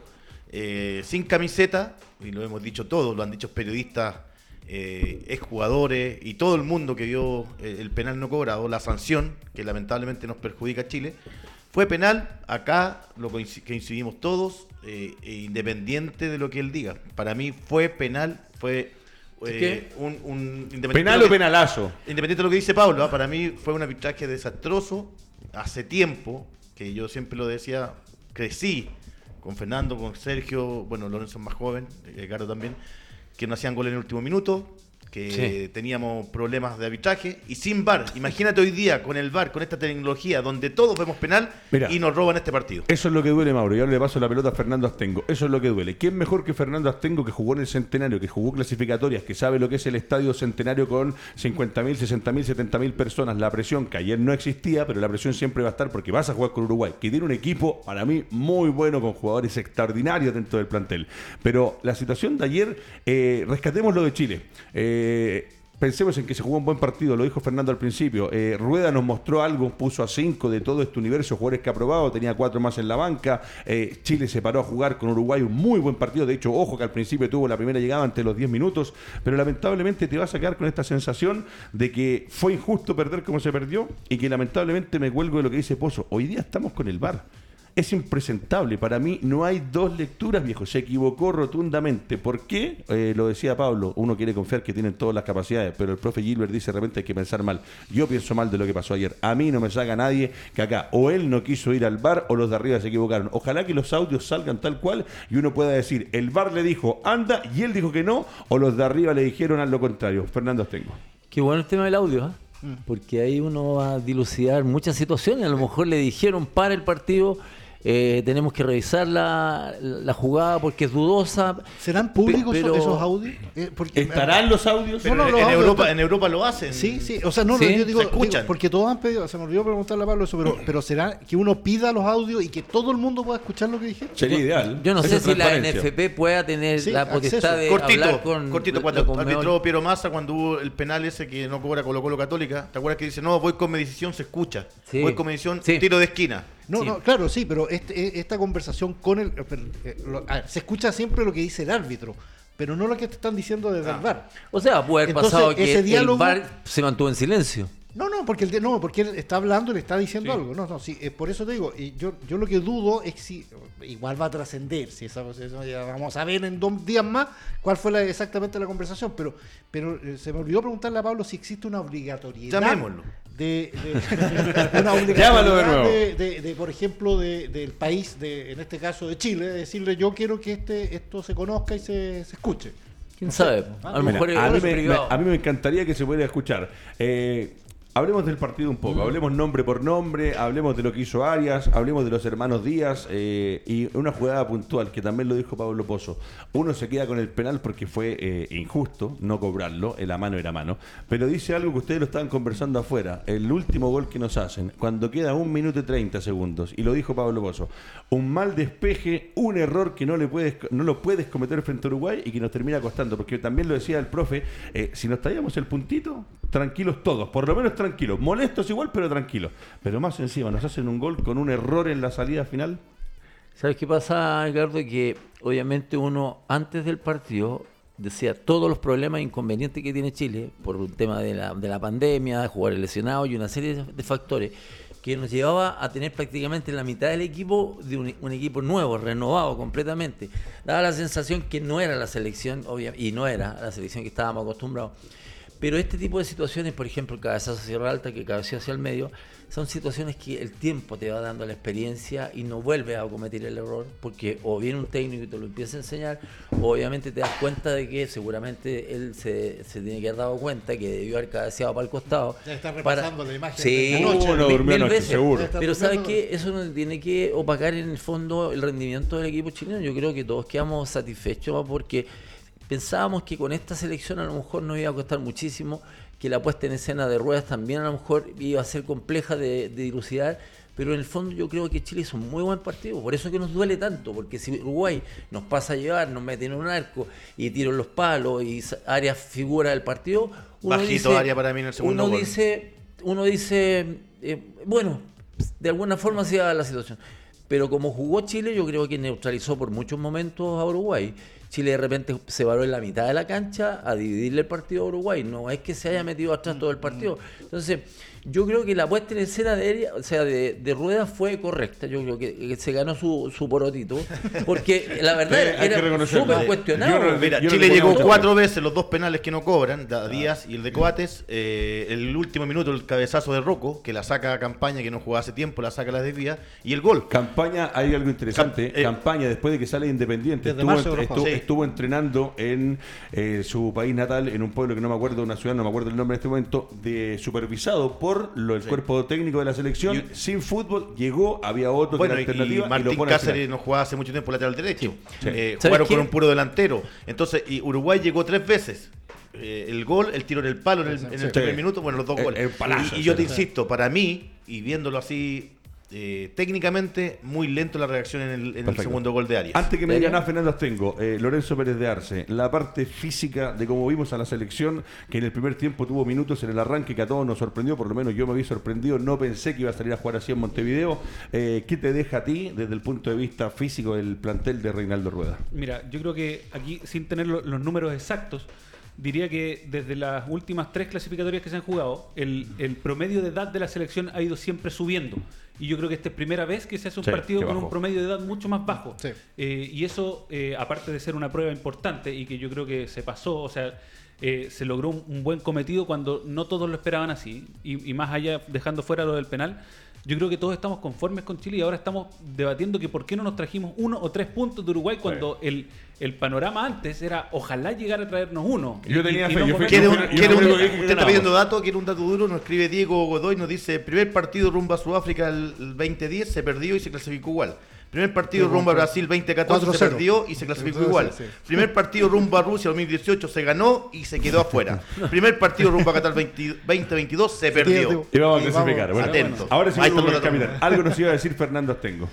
eh, sin camiseta, y lo hemos dicho todos, lo han dicho periodistas, eh, exjugadores y todo el mundo que vio eh, el penal no cobrado, la sanción, que lamentablemente nos perjudica a Chile, fue penal, acá lo que incidimos todos, eh, e independiente de lo que él diga. Para mí fue penal, fue eh, un, un independiente ¿Penal o que- penalazo? Independiente de lo que dice Pablo, ¿ah? para mí fue un arbitraje desastroso. Hace tiempo, que yo siempre lo decía, crecí con Fernando, con Sergio, bueno, Lorenzo es más joven, Caro también, que no hacían gol en el último minuto, que Sí. teníamos problemas de arbitraje y sin VAR. Imagínate hoy día con el VAR, con esta tecnología donde todos vemos penal y nos roban este partido. Eso es lo que duele, Mauro. Y ahora le paso la pelota a Fernando Astengo. Eso es lo que duele. ¿Quién mejor que Fernando Astengo que jugó en el Centenario, que jugó clasificatorias, que sabe lo que es el estadio Centenario con 50.000, 60.000, 70.000 personas? La presión que ayer no existía, pero la presión siempre va a estar porque vas a jugar con Uruguay, que tiene un equipo, para mí, muy bueno, con jugadores extraordinarios dentro del plantel. Pero la situación de ayer, eh, rescatemos lo de Chile. Eh, Pensemos en que se jugó un buen partido, lo dijo Fernando al principio. Eh, Rueda nos mostró algo, puso a cinco de todo este universo, jugadores que ha probado, tenía cuatro más en la banca. Eh, Chile se paró a jugar con Uruguay un muy buen partido. De hecho, ojo que al principio tuvo la primera llegada ante los 10 minutos, pero lamentablemente te vas a quedar con esta sensación de que fue injusto perder como se perdió y que lamentablemente me cuelgo de lo que dice Pozo. Hoy día estamos con el VAR. Es impresentable. Para mí no hay dos lecturas, viejo. Se equivocó rotundamente. ¿Por qué? Eh, lo decía Pablo. Uno quiere confiar que tienen todas las capacidades, pero el profe Gilbert dice de repente hay que pensar mal. Yo pienso mal de lo que pasó ayer. A mí no me saca nadie que acá o él no quiso ir al bar o los de arriba se equivocaron. Ojalá que los audios salgan tal cual y uno pueda decir, el bar le dijo anda y él dijo que no, o los de arriba le dijeron a lo contrario. Fernando Astengo. Qué bueno el tema del audio, ¿ah? porque ahí uno va a dilucidar muchas situaciones. A lo mejor le dijeron para el partido, eh, tenemos que revisar la, la jugada porque es dudosa. ¿Serán públicos pero- esos audios? Eh, porque- ¿Estarán los audios? No, en, los en audios Europa, en Europa lo hacen. Sí, sí, o sea, no, no, Sí, yo digo, se escuchan. digo, porque todos han pedido, se me olvidó preguntarle a Pablo eso, pero, pero será que uno pida los audios y que todo el mundo pueda escuchar lo que dijeron. Sería ideal. Yo no Esa sé si la. NFP pueda tener Sí, la acceso. potestad de cortito, hablar con cortito, la cuando Conmebol. arbitró Piero Massa cuando hubo el penal ese que no cobra Colo Colo Católica, ¿te acuerdas que dice, no, voy con medición, se escucha? Sí. Voy con medición, Sí. tiro de esquina. No, Sí. no, claro, sí, pero este- eh, esta conversación con el... eh, eh, lo- a ver, se escucha siempre lo que dice el árbitro, pero no lo que te están diciendo desde el VAR. O sea, puede haber Entonces, pasado que diálogo- el VAR se mantuvo en silencio. No, no, porque él, no, porque él está hablando y le está diciendo Sí. algo. No, no, sí, eh, por eso te digo, y yo, yo lo que dudo es si igual va a trascender, si esa, ya vamos a ver en dos días más cuál fue la- exactamente la conversación, pero, pero eh, se me olvidó preguntarle a Pablo si existe una obligatoriedad Llamémoslo. De, de- una Llámalo de nuevo. de, de- de, por ejemplo, de- del país, de, en este caso de Chile, de decirle yo quiero que este esto se conozca y se, se escuche. ¿Quién sabe? Ah, A lo Mira, mejor a, mí es me, privado. me- a mí me encantaría que se pudiera escuchar. Eh, hablemos del partido un poco, hablemos nombre por nombre, hablemos de lo que hizo Arias, hablemos de los hermanos Díaz eh, y una jugada puntual que también lo dijo Pablo Pozo. Uno se queda con el penal porque fue eh, injusto no cobrarlo, eh, la mano era mano, pero dice algo que ustedes lo estaban conversando afuera, el último gol que nos hacen, cuando queda un minuto y 30 segundos, y lo dijo Pablo Pozo, un mal despeje, un error que no, le puedes, no lo puedes cometer frente a Uruguay y que nos termina costando, porque también lo decía el profe, eh, si nos traíamos el puntito, tranquilos todos, por lo menos tranquilos, molestos igual, pero tranquilos. Pero más encima, nos hacen un gol con un error en la salida final. ¿Sabes qué pasa, Ricardo? Que obviamente uno antes del partido decía todos los problemas e inconvenientes que tiene Chile por un tema de la, de la pandemia, de jugar lesionado y una serie de, factores que nos llevaba a tener prácticamente la mitad del equipo de un, un equipo nuevo, renovado completamente. Daba la sensación que no era la selección, obvia- y no era la selección que estábamos acostumbrados. Pero este tipo de situaciones, por ejemplo, el cabezazo hacia la alta, que cabecea hacia el medio, son situaciones que el tiempo te va dando la experiencia y no vuelves a cometer el error, porque o viene un técnico y te lo empieza a enseñar, o obviamente te das cuenta de que seguramente él se, se tiene que haber dado cuenta que debió haber cabeceado para el costado. Ya está para- repasando la imagen Sí, de. Uno mil- durmió mil anoche, veces. seguro. Pero ¿sabes qué? Eso no tiene que opacar en el fondo el rendimiento del equipo chileno. Yo creo que todos quedamos satisfechos porque pensábamos que con esta selección a lo mejor nos iba a costar muchísimo, que la puesta en escena de ruedas también a lo mejor iba a ser compleja de, de dilucidar, pero en el fondo yo creo que Chile hizo un muy buen partido, por eso que nos duele tanto, porque si Uruguay nos pasa a llevar, nos mete en un arco y tiro en los palos y Arias figura del partido, uno Bajito dice, Arias para mí en el segundo uno gol. dice, uno dice, eh, bueno, de alguna forma se iba la situación. Pero como jugó Chile, yo creo que neutralizó por muchos momentos a Uruguay. Chile de repente se paró en la mitad de la cancha a dividirle el partido a Uruguay. No es que se haya metido atrás todo el partido. Entonces, yo creo que la puesta en escena de, ella, o sea, de, de Rueda fue correcta. Yo creo que, que se ganó su, su porotito. Porque la verdad era súper cuestionado. no- Mira, Yo no Chile llegó cuatro veces los dos penales que no cobran, da Díaz y el de Coates. eh, el último minuto, el cabezazo de Rocco, que la saca a campaña, que no jugaba hace tiempo, la saca a la desvía. Y el gol. Campaña, hay algo interesante. Cam- eh, Campaña, después de que sale Independiente, estuvo, marzo estuvo- Sí. estuvo entrenando en eh, su país natal, en un pueblo que no me acuerdo, una ciudad, no me acuerdo el nombre en este momento, de supervisado por lo, el cuerpo técnico de la selección. Y- sin fútbol, llegó, había otro Bueno, que y era alternativa y, Martín lo Cáceres no jugaba hace mucho tiempo lateral derecho. Sí. Eh, ¿Sabes jugaron con un puro delantero. Entonces, y Uruguay llegó tres veces. Eh, el gol, el tiro en el palo en el, en el Sí. primer minuto, bueno, los dos goles. el palazo, y, y yo sí. te insisto, para mí, y viéndolo así eh, técnicamente, muy lento la reacción en el, en el Perfecto. segundo gol de Arias. Antes que me digan, ah, Fernando Astengo, eh, Lorenzo Pérez de Arce, la parte física de cómo vimos a la selección, que en el primer tiempo tuvo minutos en el arranque que a todos nos sorprendió, por lo menos yo me había sorprendido, no pensé que iba a salir a jugar así en Montevideo. Eh, ¿Qué te deja a ti desde el punto de vista físico del plantel de Reinaldo Rueda? Mira, yo creo que aquí, sin tener lo- los números exactos, diría que desde las últimas tres clasificatorias que se han jugado, el, el promedio de edad de la selección ha ido siempre subiendo. Y yo creo que esta es primera vez que se hace un Sí, partido con un promedio de edad mucho más bajo. Sí. Eh, y eso, eh, aparte de ser una prueba importante y que yo creo que se pasó, o sea, eh, se logró un, un buen cometido cuando no todos lo esperaban así. Y, y más allá, dejando fuera lo del penal, yo creo que todos estamos conformes con Chile y ahora estamos debatiendo que por qué no nos trajimos uno o tres puntos de Uruguay cuando el, el panorama antes era ojalá llegar a traernos uno. Yo tenía fe, yo fui- comernos ¿Quiere un- yo uno. creo- quiere un- creo que usted está pidiendo datos, quiere un dato duro, nos escribe Diego Godoy, nos dice, primer partido rumbo a Sudáfrica el, el 2010 se perdió y se clasificó igual. Primer partido rumbo a Brasil 2014 se 4-0. perdió y se clasificó igual. Primer partido rumbo a Rusia 2018 se ganó y se quedó afuera. Primer partido rumbo a Qatar 20 2022 se perdió. Y vamos a clasificar. Bueno, Atento. Ahora sí. Algo nos iba a decir Fernando Astengo.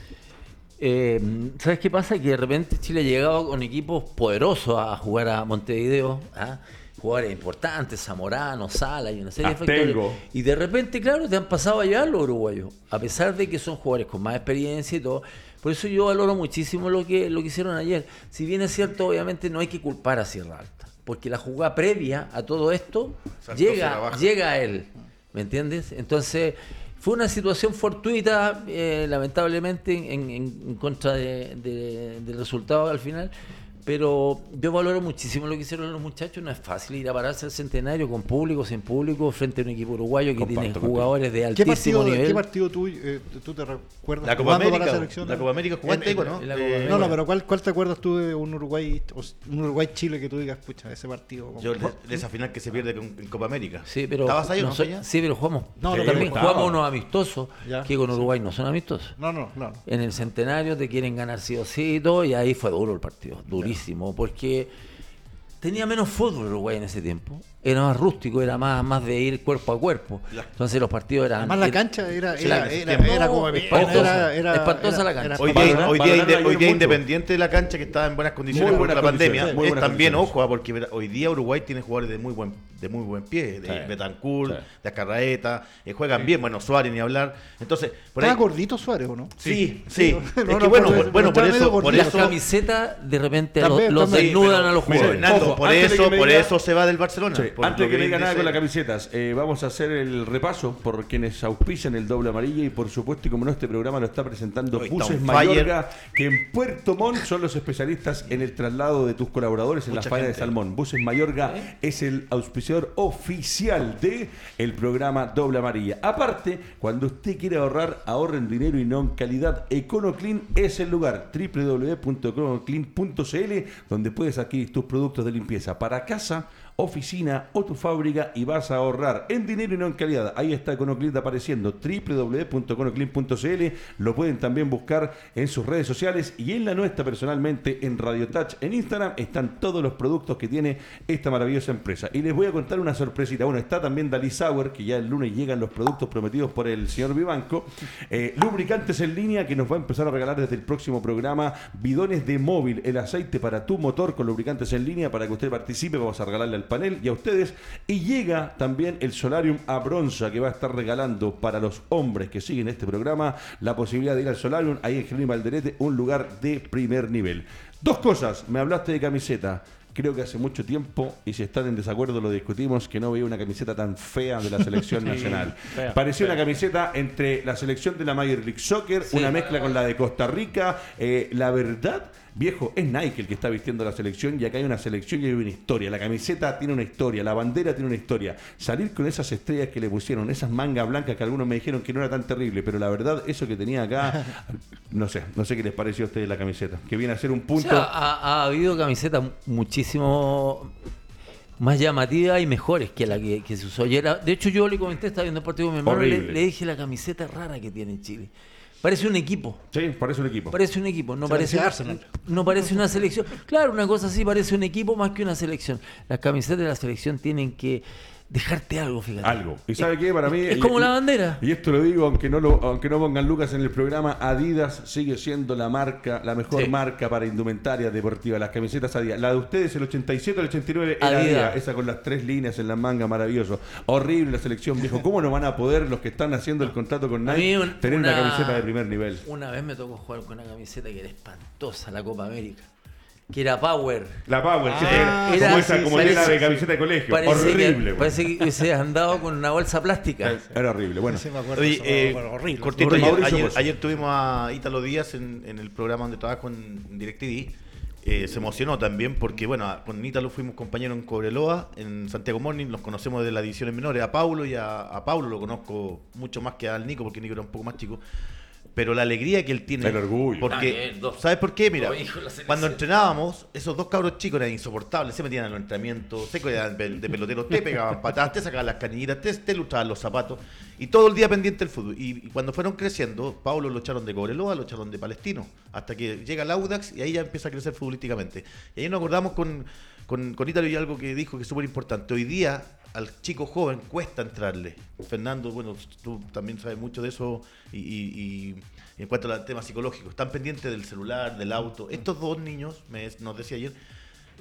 Eh, ¿Sabes qué pasa? Que de repente Chile ha llegado con equipos poderosos a jugar a Montevideo. ¿ah? Jugadores importantes, Zamorano, Sala y una serie de factores. Y de repente, claro, te han pasado a llevar los uruguayos. A pesar de que son jugadores con más experiencia y todo. Por eso yo valoro muchísimo lo que, lo que hicieron ayer. Si bien es cierto, obviamente no hay que culpar a Sierra Alta. Porque la jugada previa a todo esto Saltó llega, llega a él. ¿Me entiendes? Entonces, fue una situación fortuita, eh, lamentablemente, en, contra de- de- del resultado al final. Pero yo valoro muchísimo lo que hicieron los muchachos. No es fácil ir a pararse al centenario con público, sin público, frente a un equipo uruguayo que Comparto tiene jugadores de ¿Qué altísimo partido, nivel. ¿Qué partido tú, eh, tú te recuerdas La Copa América, la selección? la Copa América jugaste, En- en- ¿no? en la Eh, Copa América. No, no, pero ¿cuál, ¿cuál te acuerdas tú de un Uruguay o un Uruguay Chile que tú digas, pucha, ese partido? Yo de, de esa final que se pierde con, en Copa América. Sí, pero ¿Estabas ahí o no? noso- Peña? Sí, pero jugamos. No, no, también estaba. jugamos unos amistosos Ya. que con Uruguay no son amistosos. No, no, no. no. En el centenario te quieren ganar sí o sí y todo, y ahí fue duro el partido, durísimo, porque tenía menos fútbol Uruguay en ese tiempo. Era más rústico, era más, más de ir cuerpo a cuerpo. Ya. Entonces los partidos eran. Además la era- cancha era, era, la- era, era como espantosa, era, era, espantosa era- la cancha. Hoy día, hoy día, hoy independiente de la cancha que estaba en buenas condiciones por buenas la pandemia, es también ojo, ah, porque hoy día Uruguay tiene jugadores de muy buen de muy buen pie, de Sí. Betancourt, Sí. de Acarraeta, eh, juegan bien, bueno, Suárez ni hablar. Entonces, por ahí ¿Estaba gordito Suárez o no? Sí, sí. No, es no, que no, bueno, pero- bueno, por eso, por eso camisetas de repente También, los, los también. desnudan pero- a los jugadores. Ojo, por eso, por diga- eso se va del Barcelona. Sí, antes que me diga nada con las camisetas, eh, vamos a hacer el repaso por quienes auspician el doble amarillo y por supuesto, y como no, este programa lo está presentando Hoy está Buses on Mayorga, que en Puerto Montt son los especialistas en el traslado de tus colaboradores en Mucha la faena de salmón. Buses Mayorga es el auspiciador oficial de el programa Doble Amarilla. Aparte, cuando usted quiere ahorrar, ahorre en dinero y no en calidad. EconoClean es el lugar www.econoclean.cl donde puedes adquirir tus productos de limpieza para casa, oficina o tu fábrica y vas a ahorrar en dinero y no en calidad. Ahí está EconoClean apareciendo www.econoclean.cl Lo pueden también buscar en sus redes sociales y en la nuestra personalmente en Radio Touch en Instagram están todos los productos que tiene esta maravillosa empresa. Y les voy a contar una sorpresita. Bueno, está también Dali Sauer, que ya el lunes llegan los productos prometidos por el señor Vivanco. Eh, lubricantes en línea que nos va a empezar a regalar desde el próximo programa. Bidones de móvil, el aceite para tu motor con lubricantes en línea para que usted participe. Vamos a regalarle al panel y a ustedes. Y llega también el Solarium a Bronza que va a estar regalando para los hombres que siguen este programa la posibilidad de ir al Solarium, ahí en Jerónimo Alderete, un lugar de primer nivel. Dos cosas, me hablaste de camiseta. Creo que hace mucho tiempo, y si están en desacuerdo lo discutimos, que no veía una camiseta tan fea de la selección nacional. fea, Parecía una camiseta entre la selección de la Major League Soccer, una mezcla con la de Costa Rica. Eh, la verdad, viejo, es Nike el que está vistiendo la selección y acá hay una selección y hay una historia. La camiseta tiene una historia, la bandera tiene una historia. Salir con esas estrellas que le pusieron, esas mangas blancas que algunos me dijeron que no era tan terrible, pero la verdad, eso que tenía acá, no sé, no sé qué les pareció a ustedes la camiseta. Que viene a ser un O punto. sea, ha, ha habido camisetas muchísimo más llamativas y mejores que la que, que se usó ayer. De hecho, yo le comenté, estaba viendo el partido con mi hermano, le, le dije la camiseta rara que tiene Chile. Parece un equipo. Sí, parece un equipo. Parece un equipo, no Se parece, Arsenal. no parece una selección. Claro, una cosa así parece un equipo más que una selección. Las camisetas de la selección tienen que dejarte algo, fíjate. Algo. ¿Y sabe qué? Para mí. Es y- como la bandera. Y esto lo digo, aunque no lo, aunque no pongan Lucas en el programa, Adidas sigue siendo la marca, la mejor Sí. marca para indumentaria deportiva. Las camisetas Adidas. La de ustedes, el 87 el 89, era Adidas. Adidas. Esa con las tres líneas en la manga, maravilloso. Horrible la selección, viejo. ¿Cómo no van a poder los que están haciendo el contrato con Nike un- tener una... una- camiseta de primer nivel? Una vez me tocó jugar con una camiseta que era espantosa, la Copa América. Que era Power. La Power, que Ah, era, como era- esa, sí, como parece- tela de camiseta de colegio. Parece horrible. que, parece que hubiese andado con una bolsa plástica. Era horrible. Bueno, Sí, me acuerdo, Oye, eso, eh, bueno, horrible. cortito, Horrible. ayer, Mauricio ayer- Pozo. ayer tuvimos a Ítalo Díaz en, en el programa donde trabajo en DirecTV. Eh, se emocionó también porque, bueno, con Ítalo fuimos compañeros en Cobreloa, en Santiago Morning, los conocemos de las divisiones menores. A Paulo y a, a Paulo lo conozco mucho más que al Nico, porque Nico era un poco más chico. Pero la alegría que él tiene. El orgullo. Porque, También, dos- ¿Sabes por qué? Mira, cuando entrenábamos, esos dos cabros chicos eran insoportables. Se metían en los entrenamientos, se cuidaban de peloteros, te pegaban patadas, te sacaban las canillitas, te, te lustraban los zapatos. Y todo el día pendiente del fútbol. Y, y cuando fueron creciendo, Pablo lo echaron de Cobreloa, lo echaron de Palestino. Hasta que llega el Audax y ahí ya empieza a crecer futbolísticamente. Y ahí nos acordamos con, con, con Ítalo y algo que dijo que es súper importante. Hoy día al chico joven cuesta entrarle. Fernando, bueno, tú también sabes mucho de eso y, y- y en cuanto al tema psicológico, están pendientes del celular, del auto. Estos dos niños, me, nos decía ayer,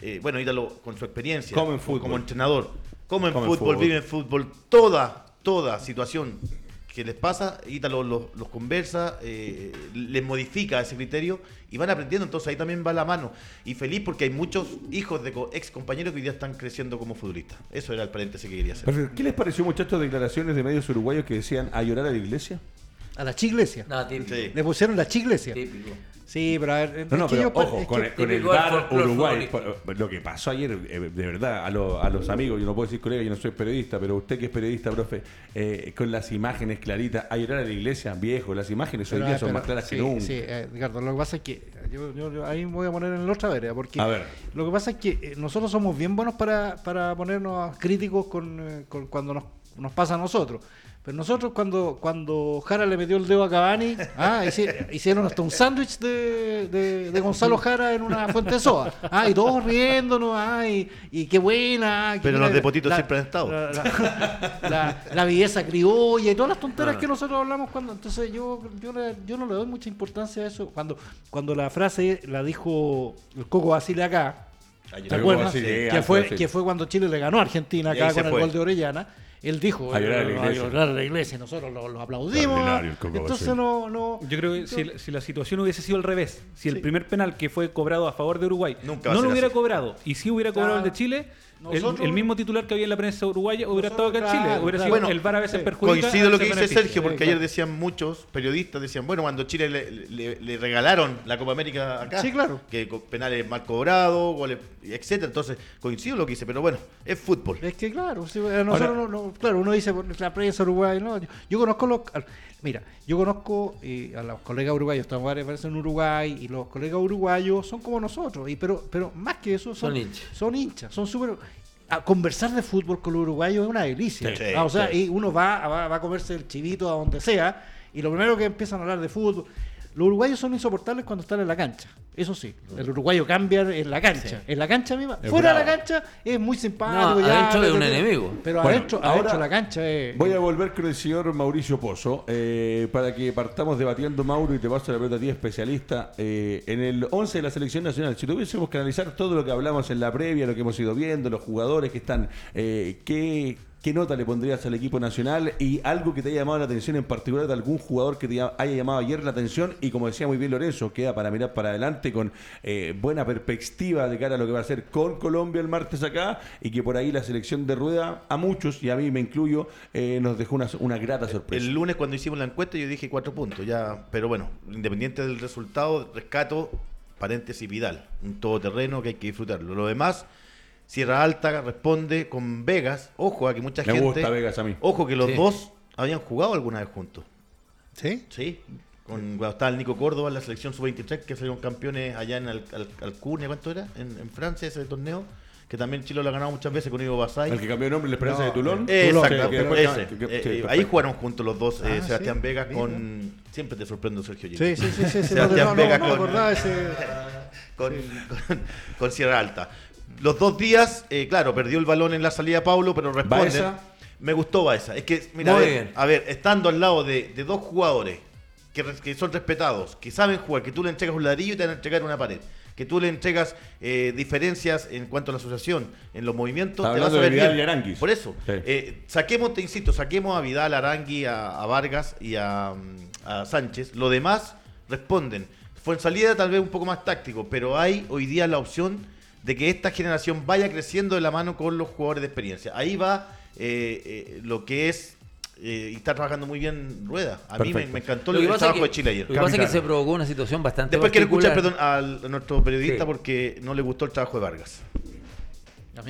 eh, bueno, Ítalo con su experiencia Comen como- entrenador, comen, Comen fútbol, fútbol. viven fútbol, toda, toda situación que les pasa, Ítalo los, los conversa, eh, les modifica ese criterio y van aprendiendo, entonces ahí también va la mano. Y feliz porque hay muchos hijos de ex compañeros que hoy día están creciendo como futbolistas. Eso era el paréntesis que quería hacer. ¿qué les pareció, muchachos, declaraciones de medios uruguayos que decían a llorar a la iglesia? A la chiglesia. No, típico. Sí. Le pusieron la chiglesia. típico. Sí, pero a ver. No, no, que pero yo pa- ojo, es con, que- el, con el típico bar Uruguay, lo que pasó ayer, eh, de verdad, a, lo- a los amigos, yo no puedo decir colega, yo no soy periodista, pero usted que es periodista, profe, eh, con las imágenes claritas, a llorar a la iglesia, viejo, las imágenes hoy día ah, son pero- más claras sí, que nunca. Sí, eh, Ricardo, lo que pasa es que yo, yo- yo ahí me voy a poner en la otra vereda, porque A ver. lo que pasa es que eh, nosotros somos bien buenos para, para ponernos críticos con, eh, con cuando nos, nos pasa a nosotros. Pero nosotros cuando, cuando Jara le metió el dedo a Cavani, ah, hici- hicieron hasta un sándwich de, de- de Gonzalo Jara en una fuente de soda. Ah, y todos riéndonos, ah, y, y qué buena. que Pero mira, los de Potito siempre han estado. La, la- la- la belleza criolla y todas las tonteras que nosotros hablamos cuando. Entonces yo, yo, le- yo no le doy mucha importancia a eso. Cuando, cuando la frase la dijo el Coco Basile acá, Ayer- ¿te acuerdas? Basile, que, fue, que fue cuando Chile le ganó a Argentina acá con el fue. gol de Orellana. Él dijo, A llorar a la "Eh, iglesia". llorar a la iglesia, nosotros lo, lo aplaudimos. Entonces no, no. Yo creo que si, la- si la situación hubiese sido al revés, si el Sí. primer penal que fue cobrado a favor de Uruguay Nunca a no lo hubiera así. cobrado y si hubiera cobrado el de Claro. Chile, el- Nosotros- el, mismo titular que había en la prensa uruguaya hubiera estado acá en Chile. claro, Hubiera claro. sido Bueno, el VAR a veces sí. perjudica. Coincido lo a que dice beneficia. Sergio, porque Sí, ayer claro. decían muchos periodistas, decían, bueno, cuando Chile le, le- le regalaron la Copa América acá, Sí, claro. que penales mal cobrados, goles, etcétera, entonces coincido lo que dice, pero bueno, es fútbol. Es que claro, sí, a nosotros Ahora- no, no- claro, uno dice por la prensa uruguaya, no, yo, yo conozco los mira, yo conozco eh, a los colegas uruguayos, estamos varias veces en Uruguay y los colegas uruguayos son como nosotros, y pero pero más que eso son Son hinchas. son hinchas, son súper a conversar de fútbol con los uruguayos es una delicia. Sí, Ah, o sea, sí. y uno va, va, va a comerse el chivito a donde sea y lo primero que empiezan a hablar de fútbol. Los uruguayos son insoportables cuando están en la cancha. Eso sí, el uruguayo cambia en la cancha. Sí. En la cancha misma. Es Fuera de la cancha es muy simpático. No, ya, adentro es un pero- enemigo. Pero Bueno, adentro, ahora adentro de la cancha es. Voy a volver con el señor Mauricio Pozo eh, para que partamos debatiendo, Mauro, y te paso la pelota a ti, especialista. Eh, en el 11 de la selección nacional, si tuviésemos que analizar todo lo que hablamos en la previa, lo que hemos ido viendo, los jugadores que están, eh, ¿qué, qué nota le pondrías al equipo nacional? Y algo que te haya llamado la atención en particular de algún jugador que te haya llamado ayer la atención. Y como decía muy bien Lorenzo, queda para mirar para adelante con eh, buena perspectiva de cara a lo que va a hacer con Colombia el martes acá. Y que por ahí la selección de rueda, a muchos, y a mí me incluyo, eh, nos dejó una, una grata sorpresa. El lunes cuando hicimos la encuesta yo dije cuatro puntos, ya, pero bueno, independiente del resultado, rescato, paréntesis Vidal, un todoterreno que hay que disfrutarlo. Lo demás, Sierra Alta responde con Vegas, ojo a que mucha Me gente, gusta Vegas a mí. ojo que los Sí. dos habían jugado alguna vez juntos, ¿Sí? sí, con, cuando estaba el Nico Córdoba en la selección sub-23 que salieron campeones allá en Al, Al- Alcurnia, ¿cuánto era? En, en Francia ese torneo, que también Chile lo ha ganado muchas veces con Ivo Basay. El que cambió de nombre, la esperanza No, de Tulón. Eh, Tulón, Exacto, Que- que después- ese. que- que- Eh, sí, eh, ahí perfecto. jugaron juntos los dos, eh, Ah, Sebastián sí, Vegas mira. con... Siempre te sorprendo, Sergio Gil. Sí, sí, sí, sí, sí, Sebastián no, no, no, Vega no me con- acordaba ese. con, con- con Sierra Alta. Los dos días, eh, claro, perdió el balón en la salida Paulo, pero responde. Baeza. Me gustó Baeza. Es que, mira, Muy a ver, bien. a ver, estando al lado de, de dos jugadores que, son respetados, que saben jugar, que tú le entregas un ladrillo y te van a entregar una pared, que tú le entregas eh, diferencias en cuanto a la asociación, en los movimientos, Está te vas a ver Vidal bien. y. Por eso, Sí. eh, saquemos, te insisto, saquemos a Vidal, a Arangui, a, a Vargas y a, mm, a Sánchez. Lo demás responden. Fue en salida tal vez un poco más táctico, pero hay hoy día la opción de que esta generación vaya creciendo de la mano con los jugadores de experiencia. Ahí va eh, eh, lo que es eh, y está trabajando muy bien Rueda. A mí me, me encantó Lo el, trabajo que- de Chile ayer. Lo que pasa es que se provocó una situación bastante Después quiero escuchar perdón, al- a nuestro periodista Sí. porque no le gustó el trabajo de Vargas.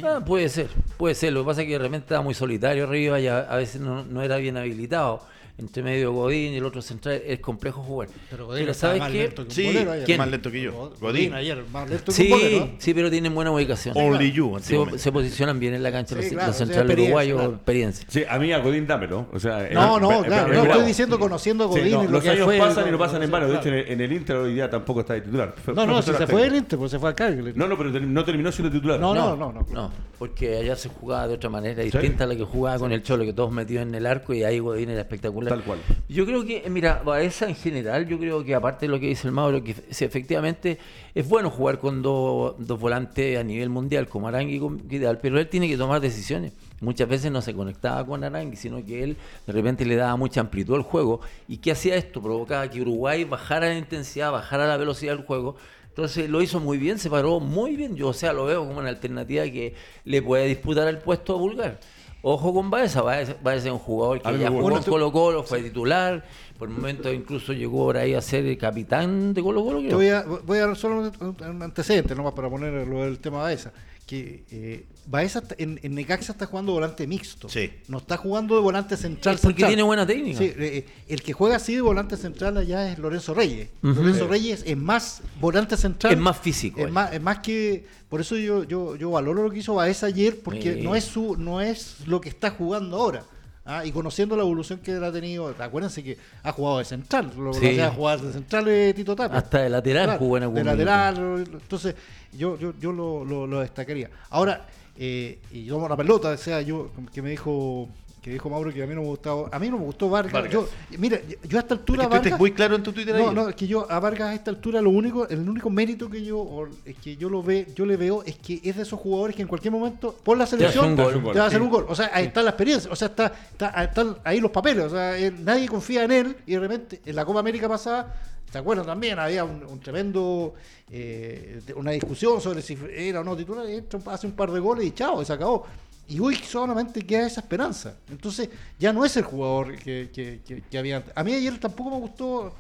Ah, puede ser, puede ser. Lo que pasa es que de repente estaba muy solitario arriba y a, a veces no, no era bien habilitado. Entre medio Godín y el otro central es complejo jugar. Pero Pero, Godín estaba ¿sabes más qué? lento que Sí, bolero ayer. ¿quién? más lento que yo. Godín Godín. ayer, más lento que un Sí, bolero. ¿no? sí, pero tienen buena ubicación. Only you, Se, posicionan bien en la cancha Sí, los, claro, los centrales experiencia, uruguayos, claro. experiencia. Sí, a mí a Godín dámelo. O sea, No, eh, no, claro, no estoy diciendo conociendo a Sí, Godín no, y lo los que años fue. pasan y no pasan en vano. De hecho, en el, el Inter hoy día tampoco está de titular. No, no, si se fue del Arteta. Inter, pues se fue al Cagliari. No, no, pero no terminó siendo titular. No, no, no, no. No, porque allá se jugaba de otra manera distinta a la que jugaba con el Cholo, que todos metidos en el arco y ahí Godín era espectacular. Tal cual. Yo creo que, mira, Baeza en general, yo creo que aparte de lo que dice el Mauro, que sí, efectivamente es bueno jugar con dos, dos volantes a nivel mundial, como Arangui y con Vidal, pero él tiene que tomar decisiones. Muchas veces no se conectaba con Arangui, sino que él de repente le daba mucha amplitud al juego. ¿Y qué hacía esto? Provocaba que Uruguay bajara la intensidad, bajara la velocidad del juego. Entonces lo hizo muy bien, se paró muy bien. Yo, o sea, lo veo como una alternativa que le puede disputar el puesto a Bulgar. Ojo con Baeza, Baeza, Baeza es un jugador que ya jugó en Colo Colo, fue titular, por momentos incluso llegó por ahí a ser el capitán de Colo Colo. Voy a, voy a dar solo un, un antecedente nomás para poner lo del tema Baeza. Que eh, Baeza está- en, en Necaxa está jugando volante mixto. Sí. No está jugando de volante central. Es porque central. tiene buena técnica. Sí, eh, el que juega así de volante central allá es Lorenzo Reyes. Lorenzo. Reyes es más volante central. Es más físico, Es más, es más que. Por eso yo, yo, yo valoro lo que hizo Baeza ayer, porque Sí. no es su no es lo que está jugando ahora. Ah, y conociendo la evolución que él ha tenido, acuérdense que ha jugado de central, lo, Sí. lo hacía jugar de central eh, Tito Tapia. Hasta de lateral jugó en algún De lateral, entonces yo, yo, yo lo, lo, lo destacaría. Ahora, eh, y yo tomo la pelota, o sea, yo que me dijo que dijo Mauro que a mí no me gustaba, a mí no me gustó Vargas. Vargas. Yo, mira, yo a esta Es altura que estuviste Vargas, muy claro en tu Twitter no, ayer. no, es que yo a Vargas a esta altura lo único, el único mérito que yo es que yo lo ve, yo le veo es que es de esos jugadores que en cualquier momento por la selección te, gol. va a hacer un gol. O sea, ahí está la experiencia, o sea, está, está- están ahí los papeles, o sea, él- nadie confía en él y de repente en la Copa América pasada ¿Se acuerdan también? Había un, un tremendo, eh, una discusión sobre si era o no titular, entra, hace un par de goles y chao, y se acabó. Y hoy solamente queda esa esperanza. Entonces ya no es el jugador que, que, que- que había antes. A mí ayer tampoco me gustó,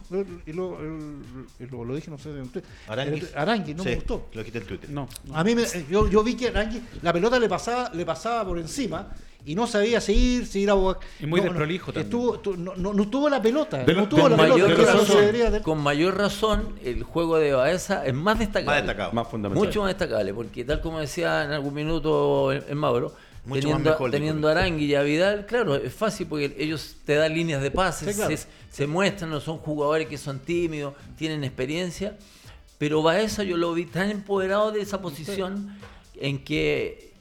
y lo, el- y lo, lo dije, no sé, de usted. Arangui. Arangui, no Sí, me gustó. Lo quité en Twitter. No. A mí me, yo, yo vi que Arangui, la pelota le pasaba, le pasaba por encima y no sabía seguir, seguir a Boca. Y muy no, desprolijo también. estuvo- tu- no, no, no tuvo la pelota. De no tuvo la Con pelota. mayor, que razón, con mayor razón, el juego de Baeza es más destacable. Más destacado. Más fundamental. Mucho más destacable, porque tal como decía en algún minuto el, el Mauro, Mucho teniendo, más mejor, teniendo a Arangui y a Vidal, claro, es fácil porque ellos te dan líneas de pases, Sí, claro. se, se muestran, no son jugadores que son tímidos, tienen experiencia. Pero Baeza yo lo vi tan empoderado de esa posición en que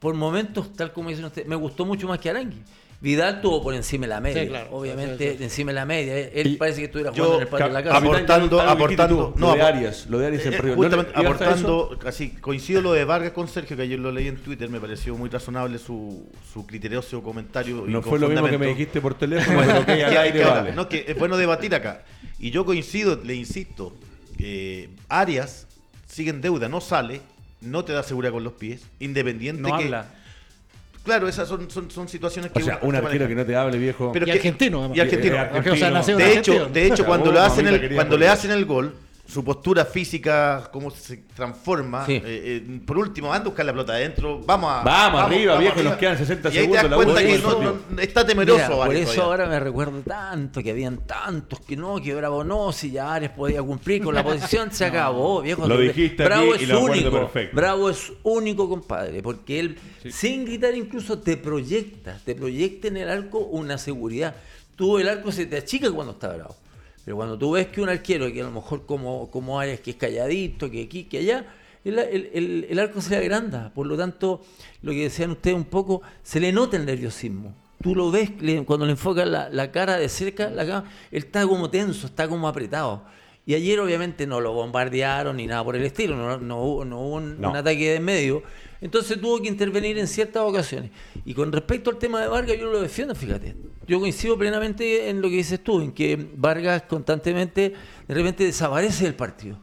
por momentos, tal como dicen ustedes, me gustó mucho más que Arangui. Vidal tuvo por encima de la media, Sí, claro. obviamente Sí, sí. encima de la media. Él Y parece que estuviera yo- jugando en el patio de la casa. Aportando- aportando- no, lo de Arias, lo de Arias en Eh, Río. justamente aportando, así, coincido lo de Vargas con Sergio, que ayer lo leí en Twitter, me pareció muy razonable su, su criterioso comentario. No fue lo mismo que me dijiste por teléfono, pero Que al hay aire que hablar. vale. No, que es bueno debatir acá. Y yo coincido, le insisto, que Arias sigue en deuda, no sale, no te da seguridad con los pies, independiente No que... habla. Claro, esas son, son, son situaciones que O sea, un arquero maneja. que no te hable, viejo. Pero Y que- argentino, además. Y argentino. Eh, argentino. O sea, De hecho, de hecho cuando, lo hacen el, cuando le hacen el gol, su postura física, cómo se transforma. Sí. eh, eh, por último, anda a buscar la pelota adentro. Vamos a. Vamos arriba, viejo, nos quedan 60 y ahí te das segundos, la cuenta que última no- del no- está temeroso. Mira, por eso todavía. ahora me recuerdo tanto que habían tantos que no, que Bravo no, si ya Ares podía cumplir con la posición, se acabó, viejo. Lo dijiste Bravo aquí y es lo acuerdo único. perfecto. Bravo es único, compadre, porque él, sin gritar incluso, te proyecta, te proyecta en el arco una seguridad. Tú el arco se te achica cuando está bravo. Pero cuando tú ves que un arquero, que a lo mejor como, como Arias, que es calladito, que aquí, que allá, el, el- el- arco se agranda. Por lo tanto, lo que decían ustedes un poco, se le nota el nerviosismo. Tú lo ves cuando le enfocas la, la cara de cerca, la él está como tenso, está como apretado. Y ayer obviamente no lo bombardearon ni nada por el estilo, no, no hubo, no hubo un, No. un ataque de medio. Entonces tuvo que intervenir en ciertas ocasiones. Y con respecto al tema de Vargas, yo lo defiendo, fíjate. Yo coincido plenamente en lo que dices tú, en que Vargas constantemente, de repente desaparece del partido.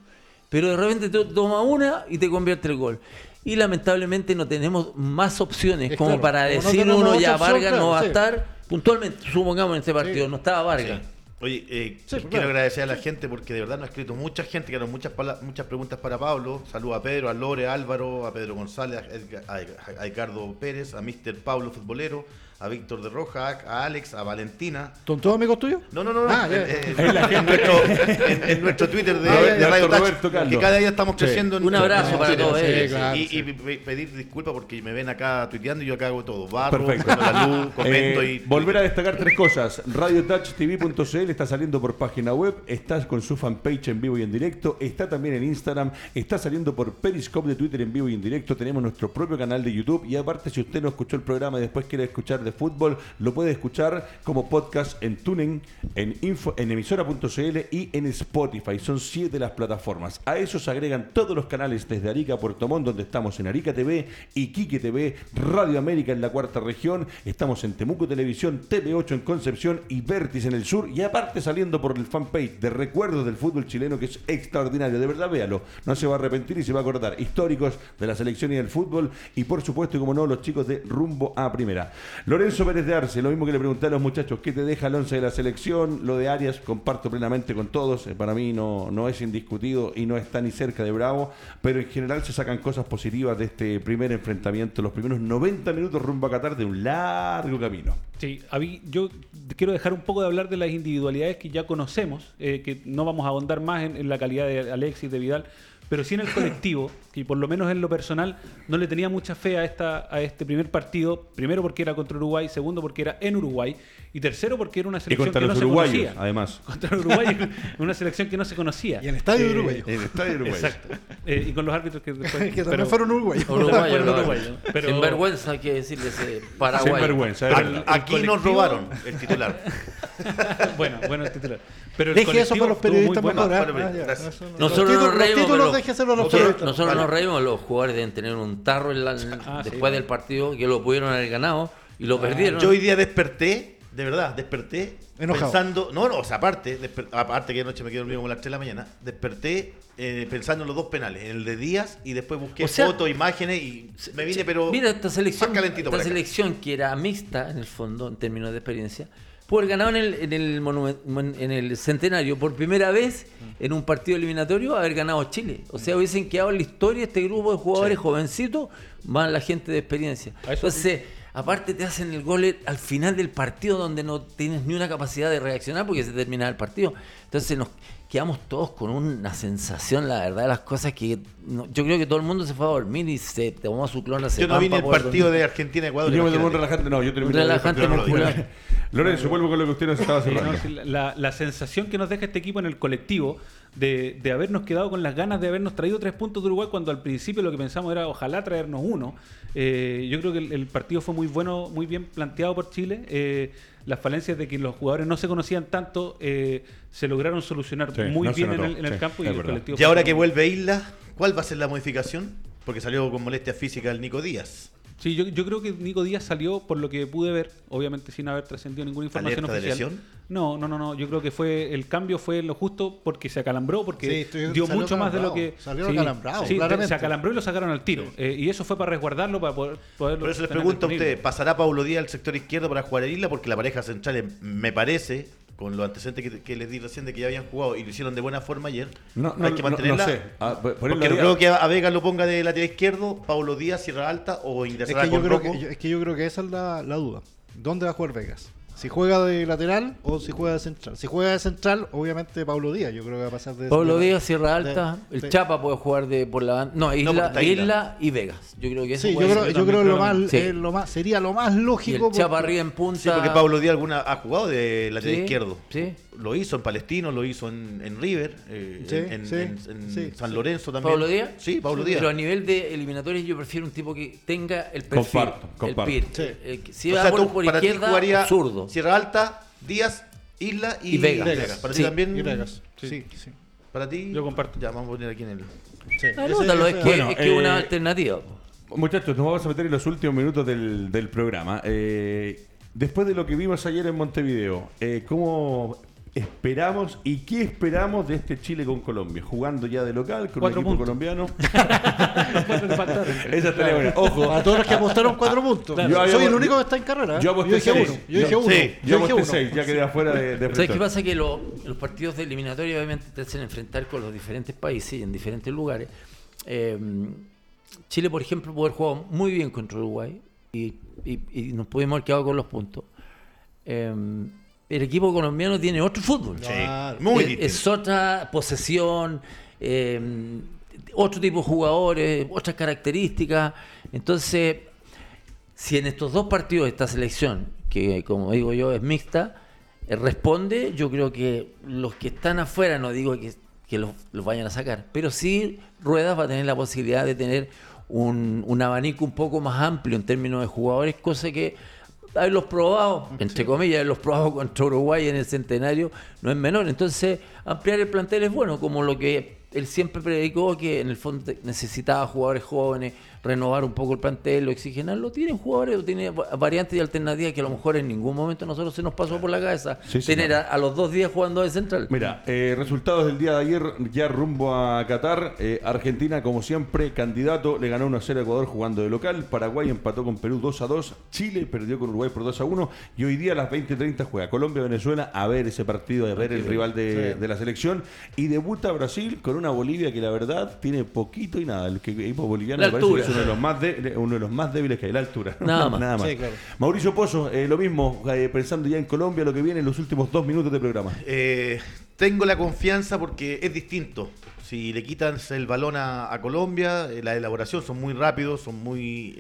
Pero de repente te toma una y te convierte el gol. Y lamentablemente no tenemos más opciones Es como claro, para decir uno ya opción, Vargas no va a estar puntualmente, supongamos en este partido, Sí. no estaba Vargas. Oye, eh, Sí, quiero claro. agradecer a la gente porque de verdad nos ha escrito mucha gente, que muchas, muchas preguntas para Pablo. Saludos a Pedro, a Lore, a Álvaro, a Pedro González, a, Edgar- a- a Pérez, a Mr. Pablo Futbolero, a Víctor de Roja, a Alex, a Valentina. ¿Son todos amigos tuyos? No, no, no, no. Ah, en, en- en nuestro, en- en nuestro Twitter de, Ah, Radio Roberto Touch, que cada día estamos Sí. creciendo. en- Un abrazo en para todos Sí, sí, claro, y, sí. y pe- pedir disculpas porque me ven acá tuiteando y yo acá hago todo. Barro, Perfecto. la luz, comento Eh, y... volver a destacar tres cosas. RadioTouchTV.cl está saliendo por página web, está con su fanpage en vivo y en directo, está también en Instagram, está saliendo por Periscope de Twitter en vivo y en directo, tenemos nuestro propio canal de YouTube y aparte si usted no escuchó el programa y después quiere escuchar de fútbol, lo puede escuchar como podcast en Tuning, en info, en emisora.cl y en Spotify. Son siete las plataformas. A eso se agregan todos los canales desde Arica Puerto Montt, donde estamos en Arica TV, Iquique TV, Radio América en la cuarta región, estamos en Temuco Televisión, TV8 en Concepción y Vértice en el sur, y aparte saliendo por el fanpage de Recuerdos del Fútbol Chileno, que es extraordinario, de verdad véalo, no se va a arrepentir y se va a acordar, históricos de la selección y del fútbol, y por supuesto, y como no, los chicos de Rumbo a Primera. Lorenzo Pérez de Arce, lo mismo que le pregunté a los muchachos, ¿qué te deja el once de la selección? Lo de Arias, comparto plenamente con todos, eh, para mí no, no es indiscutido y no está ni cerca de Bravo, pero en general se sacan cosas positivas de este primer enfrentamiento, los primeros 90 minutos rumbo a Qatar de un largo camino. Sí, a mí- yo quiero dejar un poco de hablar de las individualidades que ya conocemos, eh, que no vamos a ahondar más en, en la calidad de Alexis, de Vidal, pero sí en el colectivo, que por lo menos en lo personal no le tenía mucha fe a, esta, a este primer partido, primero porque era contra Uruguay, segundo porque era en Uruguay, y tercero porque era una Y selección contra que los no se uruguayos, conocía. además. Contra Uruguay, una selección que no se conocía. Y en el estadio de Eh, Uruguay. En el estadio Uruguay. Exacto. Eh, y con los árbitros que después... que también fueron uruguayos. Uruguayo, Fueron lo- uruguayos, pero- Sin vergüenza hay que decirle ese Paraguay. Sin vergüenza. Verdad. aquí nos robaron el titular. bueno, bueno el titular. Pero el Deje eso para los periodistas bueno. mejor. ¿ah? Bueno, Ah, no- Nosotros los nos títulos, los reímos, títulos pero- déjeselo a los nosotros, periodistas. nosotros Vale. Nos reímos, los jugadores deben tener un tarro en la- Ah, sí, después del partido que lo pudieron haber ganado y lo perdieron. Yo hoy día desperté, de verdad, desperté Enojado. pensando, no, no, o sea, aparte, desper- aparte que anoche me quedé dormido como a las 3 de la mañana, desperté eh, pensando en los dos penales, en el de Díaz y después busqué O sea, fotos, imágenes y me vine, pero Mira, esta selección, más calentito esta selección que era mixta en el fondo, en términos de experiencia, haber ganado en el, en el, monumen- en el centenario por primera vez en un partido eliminatorio, haber ganado Chile. O sea, hubiesen quedado en la historia este grupo de jugadores jovencitos, más la gente de experiencia. Entonces, aparte te hacen el gol al final del partido donde no tienes ni una capacidad de reaccionar porque se termina el partido. Entonces nos quedamos todos con una sensación, la verdad, de las cosas que no- yo creo que todo el mundo se fue a dormir y se tomó su clon yo no vi ni el partido de Argentina-Ecuador. Y yo me tomé un relajante, no, yo terminé Un relajante muscular. Lorenzo, vuelvo con lo que usted nos estaba Sí, no, cerrando. sí, la, la sensación que nos deja este equipo en el colectivo de, de habernos quedado con las ganas de habernos traído tres puntos de Uruguay cuando al principio lo que pensamos era ojalá traernos uno. Eh, yo creo que el, el partido fue muy bueno, muy bien planteado por Chile. Eh, las falencias de que los jugadores no se conocían tanto eh, se lograron solucionar Sí, muy no bien en el, en el sí, campo y el colectivo. Y ahora que vuelve Isla, ¿cuál va a ser la modificación? Porque salió con molestia física el Nico Díaz. Sí, yo, yo creo que Nico Díaz salió por lo que pude ver, obviamente sin haber trascendido ninguna información ¿Alerta de oficial. lesión? No, no, no, no. Yo creo que fue el cambio fue lo justo porque se acalambró, porque dio mucho más de lo acalambrado, que. salió acalambrado, sí, claramente. se acalambró y lo sacaron al tiro. Eh, y eso fue para resguardarlo, para poder. poderlo Por eso les pregunto a usted, ¿pasará Paulo Díaz al sector izquierdo para jugar en Isla? Porque la pareja central, me parece, con los antecedentes que, que les di recién de que ya habían jugado y lo hicieron de buena forma ayer, No, no, hay que no- no mantenerla. sé. Ah, porque no creo que a Vega lo ponga de lateral izquierdo, Paulo Díaz, Sierra Alta o Es ingresará que, yo con creo Rocco. que, yo- es que yo creo que esa es la, la duda. ¿Dónde va a jugar Vegas? ¿Si juega de lateral o si juega de central? Si juega de central, obviamente Pablo Díaz. Yo creo que va a pasar de Pablo Díaz, Sierra Alta, de- el de- Chapa puede jugar de por la banda. No, Isla, está Isla, Isla. y Vegas. Yo creo que eso Sí, yo creo, yo creo lo más, mismo. eh, lo más sería lo más Y lógico. Chapa arriba en punta. Sí, porque Pablo Díaz alguna ha jugado de lateral Sí, izquierdo. sí. Lo hizo en Palestino, lo hizo en, en River, eh, Sí, en, en- sí, en- en sí, San sí. Lorenzo también. ¿Pablo Díaz? Sí, Pablo Sí, Díaz. Pero a nivel de eliminatorios yo prefiero un tipo que tenga el perfil. Comparto, comparto. El. Eh, si o va sea, por, tú, por para ti izquierda, jugaría zurdo. Sierra Alta, Díaz, Isla y, Y Vegas. Vegas. Para Sí. ti también. Y Vegas. Sí. Sí, sí. Para ti. Yo comparto. Ya, vamos a poner aquí en el. sí. Ese- es que Bueno, es que una eh, alternativa. Muchachos, nos vamos a meter en los últimos minutos del, del programa. Eh, después de lo que vimos ayer en Montevideo, eh, ¿cómo esperamos y qué esperamos de este Chile con Colombia? Jugando ya de local con Cuatro un equipo puntos. colombiano. Esa estaría buena. Ojo, Para todos los que apostaron cuatro puntos. Yo había- Soy el único que está en carrera. ¿eh? yo aposté dije seis. uno. Yo dije uno. sí, yo dije aposté uno. seis, ya quedé afuera de, de ¿Sabes qué pasa? Que lo- los partidos de eliminatoria obviamente te hacen enfrentar con los diferentes países y en diferentes lugares. Eh, Chile, por ejemplo, puede haber jugado muy bien contra Uruguay y, y- y nos pudimos haber quedado con los puntos. Eh, el equipo colombiano tiene otro fútbol. Muy es, distinto. es otra posesión, eh, otro tipo de jugadores, otras características. Entonces, si en estos dos partidos esta selección, que como digo yo es mixta, eh, responde, yo creo que los que están afuera, no digo que, que los, los vayan a sacar, pero sí Ruedas va a tener la posibilidad de tener un, un abanico un poco más amplio en términos de jugadores, cosa que haberlos probado, entre comillas, haberlos probado contra Uruguay en el centenario no es menor. Entonces, ampliar el plantel es bueno, como lo que él siempre predicó, que en el fondo necesitaba jugadores jóvenes, renovar un poco el plantel, oxigenarlo. Tienen jugadores, tiene va- variantes y alternativas que a lo mejor en ningún momento a nosotros se nos pasó por la cabeza. Sí, tener a, a los dos días jugando de central. Mira, eh, resultados del día de ayer, ya rumbo a Qatar. Eh, Argentina, como siempre, candidato, le ganó 1-0 a Ecuador jugando de local. Paraguay empató con Perú 2-2. Chile perdió con Uruguay por 2-1. Y hoy día a las 20:30 juega Colombia-Venezuela a ver ese partido, a ver el rival de, de la selección. Y debuta Brasil con una Bolivia que la verdad tiene poquito y nada. El que- equipo boliviano La me parece que altura. Uno de los más, de- uno de los más débiles que hay, la altura. Nada más. Sí, claro. Mauricio Pozo, eh, lo mismo, eh, pensando ya en Colombia, lo que viene en los últimos dos minutos de programa. Eh, tengo la confianza porque es distinto. Si le quitan el balón a, a Colombia, eh, la elaboración son muy rápidos, son muy.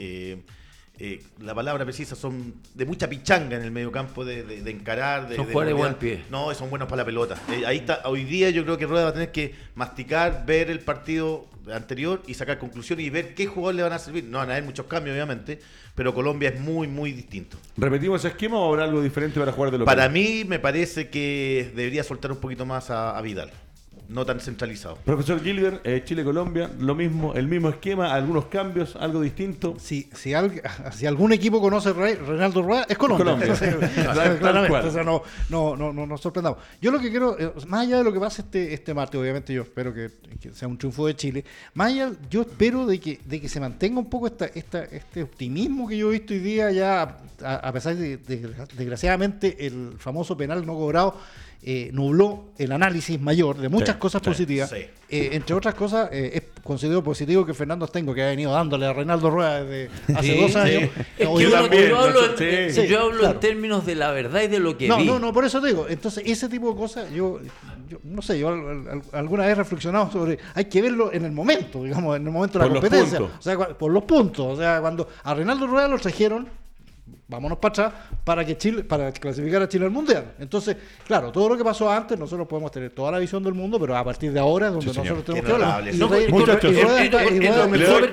Eh, la palabra precisa, son de mucha pichanga en el medio campo, de, de- de encarar. De, Son jugadores de buen pie. No, son buenos para la pelota. Eh, ahí está, hoy día yo creo que Rueda va a tener que masticar, ver el partido anterior y sacar conclusiones y ver qué jugadores le van a servir. No van a haber muchos cambios, obviamente, pero Colombia es muy, muy distinto. ¿Repetimos ese esquema o habrá algo diferente para jugar de local? Para mí me parece que debería soltar un poquito más a, a Vidal. No tan centralizado. Profesor Gilbert, eh, Chile-Colombia, lo mismo, el mismo esquema, algunos cambios, algo distinto. Si, si, al- si algún equipo conoce a Re- Reinaldo Rueda, es Colombia. Colombia. Claramente. O sea, no, no, no, no nos sorprendamos. Yo lo que quiero, eh, más allá de lo que pase este, este martes, obviamente yo espero que, que sea un triunfo de Chile, más allá, yo espero de que, de que se mantenga un poco esta, esta, este optimismo que yo he visto hoy día, ya a, a pesar de, de- desgraciadamente, el famoso penal no cobrado. Eh, nubló el análisis mayor de muchas Sí, cosas sí, positivas. sí. Eh, entre otras cosas, eh, es considero positivo que Fernando Stengo, que ha venido dándole a Reinaldo Rueda desde hace Sí, dos sí. años, Es hoy que yo uno- también, yo hablo, en, sí. yo hablo claro. en términos de la verdad y de lo que no, vi. no, no, por eso te digo. Entonces, ese tipo de cosas, yo, yo no sé, yo al- al- alguna vez he reflexionado sobre, hay que verlo en el momento, digamos, en el momento de la Por competencia. O sea, por los puntos. O sea, cuando a Reinaldo Rueda lo trajeron vámonos para atrás para que Chile, para clasificar a Chile al mundial. Entonces, claro, todo lo que pasó antes, nosotros podemos tener toda la visión del mundo, pero a partir de ahora es donde Sí, nosotros tenemos que hablar.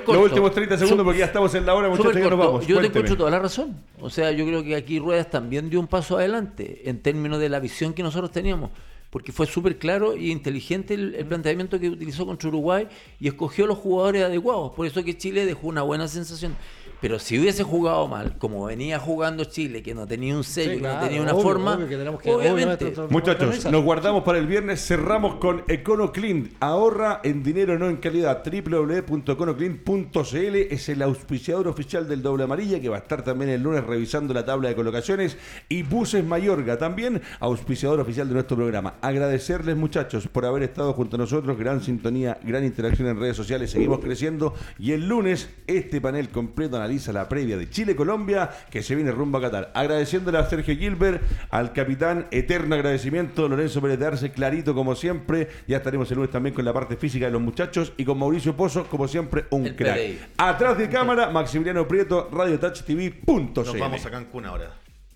los últimos 30 segundos porque ya estamos en la hora, muchachos, ya nos vamos. Yo te escucho toda la razón. O sea, yo creo que aquí Ruedas también dio un paso adelante en términos de la visión que nosotros teníamos. Porque fue súper claro y inteligente el, el planteamiento que utilizó contra Uruguay y escogió los jugadores adecuados. Por eso que Chile dejó una buena sensación. Pero si hubiese jugado mal, como venía jugando Chile, que no tenía un sello, Sí, que no tenía una obvio, forma, obvio que tenemos que- obviamente. Muchachos, nos guardamos para el viernes, cerramos con EconoClean. Ahorra en dinero, no en calidad. www.econoclean.cl es el auspiciador oficial del Doble Amarilla que va a estar también el lunes revisando la tabla de colocaciones. Y Buses Mayorga también, auspiciador oficial de nuestro programa. Agradecerles muchachos por haber estado junto a nosotros. Gran sintonía, gran interacción en redes sociales. Seguimos creciendo. Y el lunes este panel completo analiza la previa de Chile-Colombia que se viene rumbo a Qatar. Agradeciéndole a Sergio Gilbert, al capitán, eterno agradecimiento, Lorenzo Pérez de Arce, clarito como siempre. Ya estaremos el lunes también con la parte física de los muchachos y con Mauricio Pozo, como siempre, un El crack. Atrás de cámara, Maximiliano Prieto, Radio Touch TV.cl. Nos vamos a Cancún ahora.